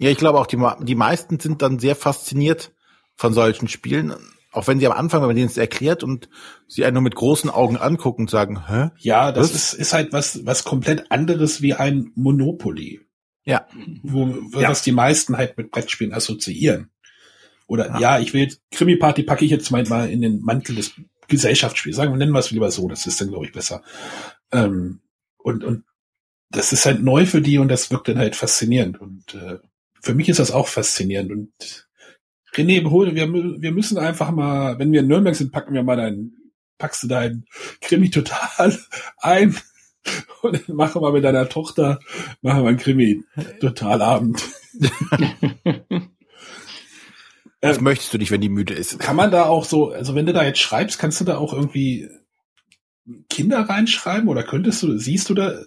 Ja, ich glaube auch, die, die meisten sind dann sehr fasziniert von solchen Spielen. Auch wenn sie am Anfang, wenn man denen es erklärt und sie einen nur mit großen Augen angucken und sagen, hä? Ja, das ist, ist halt was, was komplett anderes wie ein Monopoly. Ja. Wo, was die meisten halt mit Brettspielen assoziieren. Oder ja, ja ich will jetzt, Krimi-Party packe ich jetzt mal in den Mantel des Gesellschaftsspiels. Sagen wir, nennen wir es lieber so, das ist dann, glaube ich, besser. Ähm, und, und das ist halt neu für die und das wirkt dann halt faszinierend. Und äh, für mich ist das auch faszinierend. Und René, hol, wir, wir müssen einfach mal, wenn wir in Nürnberg sind, packen wir mal dein, packst du dein Krimi total ein und dann machen wir mit deiner Tochter, machen wir ein Krimi total Abend. Was ähm, möchtest du nicht, wenn die müde ist? Kann man da auch so, also wenn du da jetzt schreibst, kannst du da auch irgendwie Kinder reinschreiben oder könntest du, siehst du da?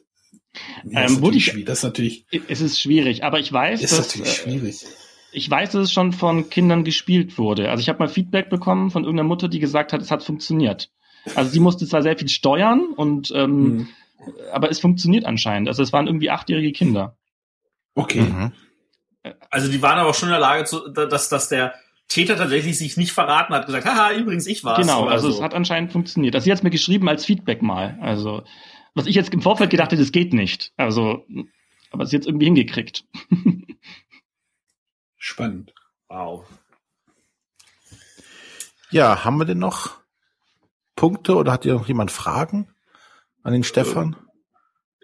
Ja, ähm, das, ist das ist natürlich. Es ist schwierig, aber ich weiß, ist dass, natürlich schwierig. Ich weiß, dass es schon von Kindern gespielt wurde. Also ich habe mal Feedback bekommen von irgendeiner Mutter, die gesagt hat, es hat funktioniert. Also sie musste zwar sehr viel steuern und ähm, mhm. aber es funktioniert anscheinend. Also es waren irgendwie achtjährige Kinder. Okay. Mhm. Also die waren aber schon in der Lage, zu, dass, dass der Täter tatsächlich sich nicht verraten hat, gesagt, haha, übrigens, ich war's. Genau, also so. es hat anscheinend funktioniert. Also sie hat mir geschrieben als Feedback mal. Also, was ich jetzt im Vorfeld gedacht hätte, das geht nicht. Also, aber sie jetzt irgendwie hingekriegt. Spannend. Wow. Ja, haben wir denn noch Punkte oder hat ihr noch jemand Fragen an den Stefan?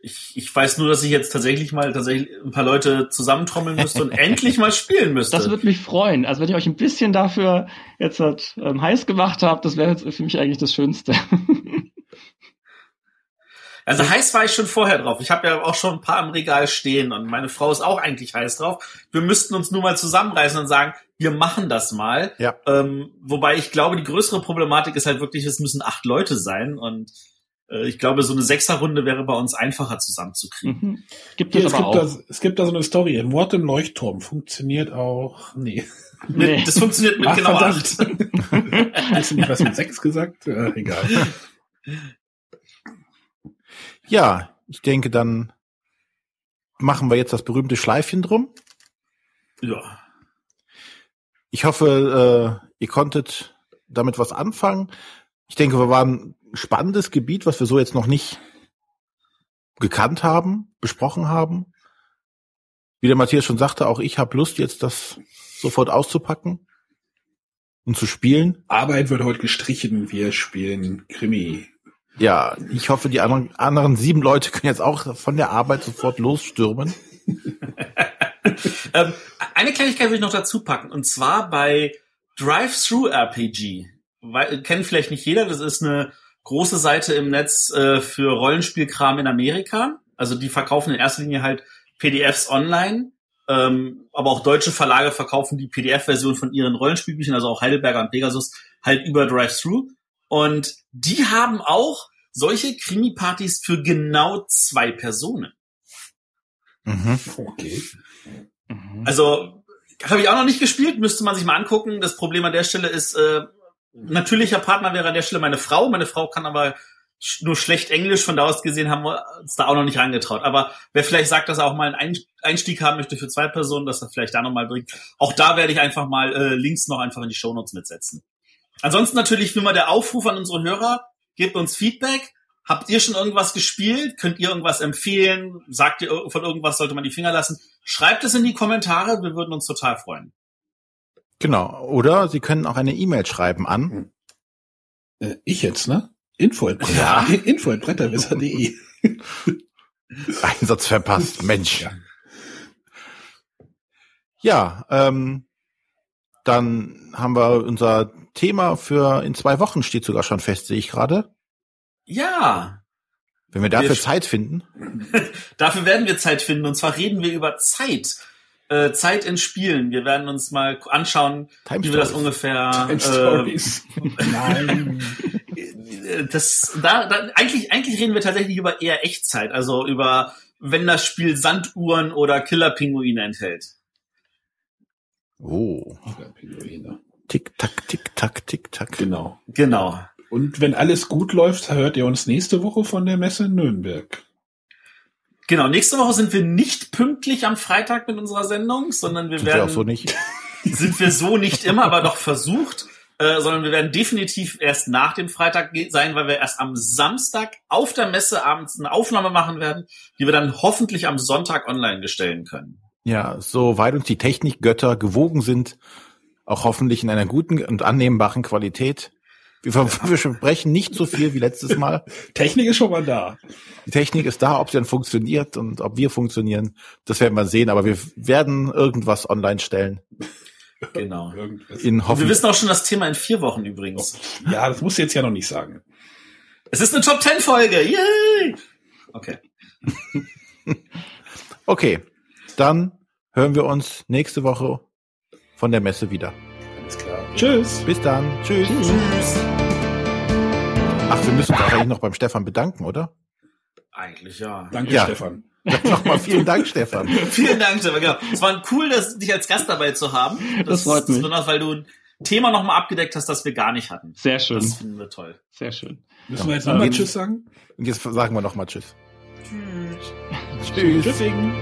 Ich, ich weiß nur, dass ich jetzt tatsächlich mal tatsächlich ein paar Leute zusammentrommeln müsste und endlich mal spielen müsste. Das würde mich freuen. Also wenn ihr euch ein bisschen dafür jetzt halt, ähm, heiß gemacht habt, das wäre jetzt für mich eigentlich das Schönste. Also heiß war ich schon vorher drauf. Ich habe ja auch schon ein paar im Regal stehen und meine Frau ist auch eigentlich heiß drauf. Wir müssten uns nur mal zusammenreißen und sagen, wir machen das mal. Ja. Ähm, wobei ich glaube, die größere Problematik ist halt wirklich, es müssen acht Leute sein und äh, ich glaube, so eine Sechserrunde wäre bei uns einfacher zusammenzukriegen. Mhm. Gibt es, es, gibt da, es gibt da so eine Story. Mord im Leuchtturm funktioniert auch. Nee. nee. Das funktioniert mit Ach, genau acht. Hast du nicht was mit sechs gesagt? Äh, egal. Ja, ich denke, dann machen wir jetzt das berühmte Schleifchen drum. Ja. Ich hoffe, äh, ihr konntet damit was anfangen. Ich denke, wir waren spannendes Gebiet, was wir so jetzt noch nicht gekannt haben, besprochen haben. Wie der Matthias schon sagte, auch ich habe Lust, jetzt das sofort auszupacken und zu spielen. Arbeit wird heute gestrichen, wir spielen Krimi. Ja, ich hoffe, die anderen, anderen sieben Leute können jetzt auch von der Arbeit sofort losstürmen. ähm, eine Kleinigkeit will ich noch dazu packen, und zwar bei Drive-Thru-RPG. Kennt vielleicht nicht jeder, das ist eine große Seite im Netz äh, für Rollenspielkram in Amerika. Also die verkaufen in erster Linie halt PDFs online. Ähm, aber auch deutsche Verlage verkaufen die PDF-Version von ihren Rollenspielbüchern, also auch Heidelberger und Pegasus, halt über Drive-Thru. Und die haben auch solche Krimi-Partys für genau zwei Personen. Mhm. Okay. Mhm. Also habe ich auch noch nicht gespielt, müsste man sich mal angucken. Das Problem an der Stelle ist, äh, natürlicher Partner wäre an der Stelle meine Frau. Meine Frau kann aber nur schlecht Englisch, von da aus gesehen haben wir uns da auch noch nicht rangetraut. Aber wer vielleicht sagt, dass er auch mal einen Einstieg haben möchte für zwei Personen, dass er vielleicht da nochmal bringt, auch da werde ich einfach mal äh, Links noch einfach in die Shownotes mitsetzen. Ansonsten natürlich wie immer der Aufruf an unsere Hörer, gebt uns Feedback. Habt ihr schon irgendwas gespielt? Könnt ihr irgendwas empfehlen? Sagt ihr von irgendwas sollte man die Finger lassen? Schreibt es in die Kommentare, wir würden uns total freuen. Genau. Oder Sie können auch eine E-Mail schreiben an. Äh, ich jetzt, ne? Info ja. Info. Einsatz verpasst, Mensch. Ja, ja ähm, dann haben wir unser Thema für in zwei Wochen steht sogar schon fest, sehe ich gerade. Ja. Wenn wir dafür wir Zeit finden. dafür werden wir Zeit finden. Und zwar reden wir über Zeit äh, Zeit in Spielen. Wir werden uns mal anschauen, Time wie wir das ungefähr. Time Stories. Äh, Nein. das, da, da, eigentlich, eigentlich reden wir tatsächlich über eher Echtzeit, also über wenn das Spiel Sanduhren oder Killerpinguine enthält. Oh. Tick, tack, tick, tack, tick, tack. Genau. Genau. Und wenn alles gut läuft, hört ihr uns nächste Woche von der Messe in Nürnberg. Genau, nächste Woche sind wir nicht pünktlich am Freitag mit unserer Sendung, sondern wir sind werden. Wir auch so nicht. sind wir so nicht immer, aber doch versucht. äh, sondern wir werden definitiv erst nach dem Freitag sein, weil wir erst am Samstag auf der Messe abends eine Aufnahme machen werden, die wir dann hoffentlich am Sonntag online gestellen können. Ja, soweit uns die Technikgötter gewogen sind, auch hoffentlich in einer guten und annehmbaren Qualität. Wir, wir versprechen nicht so viel wie letztes Mal. Technik ist schon mal da. Die Technik ist da, ob sie dann funktioniert und ob wir funktionieren, das werden wir sehen. Aber wir werden irgendwas online stellen. Genau. In und wir wissen auch schon das Thema in vier Wochen übrigens. Ja, das musst du jetzt ja noch nicht sagen. Es ist eine Top Ten Folge. Yay! Okay. okay. Dann hören wir uns nächste Woche von der Messe wieder. Alles klar. Tschüss. Bis dann. Tschüss. Tschüss. Ach, wir müssen uns eigentlich noch beim Stefan bedanken, oder? Eigentlich ja. Danke, Ja. Stefan. Nochmal vielen Dank, Stefan. Vielen Dank, Stefan. Genau. Es war cool, dass, dich als Gast dabei zu haben. Das freut mich. Besonders, weil du ein Thema nochmal abgedeckt hast, das wir gar nicht hatten. Sehr schön. Das finden wir toll. Sehr schön. Müssen wir jetzt nochmal Ähm, Tschüss sagen? Und jetzt sagen wir nochmal Tschüss. Tschüss. Tschüss. Tschüssing.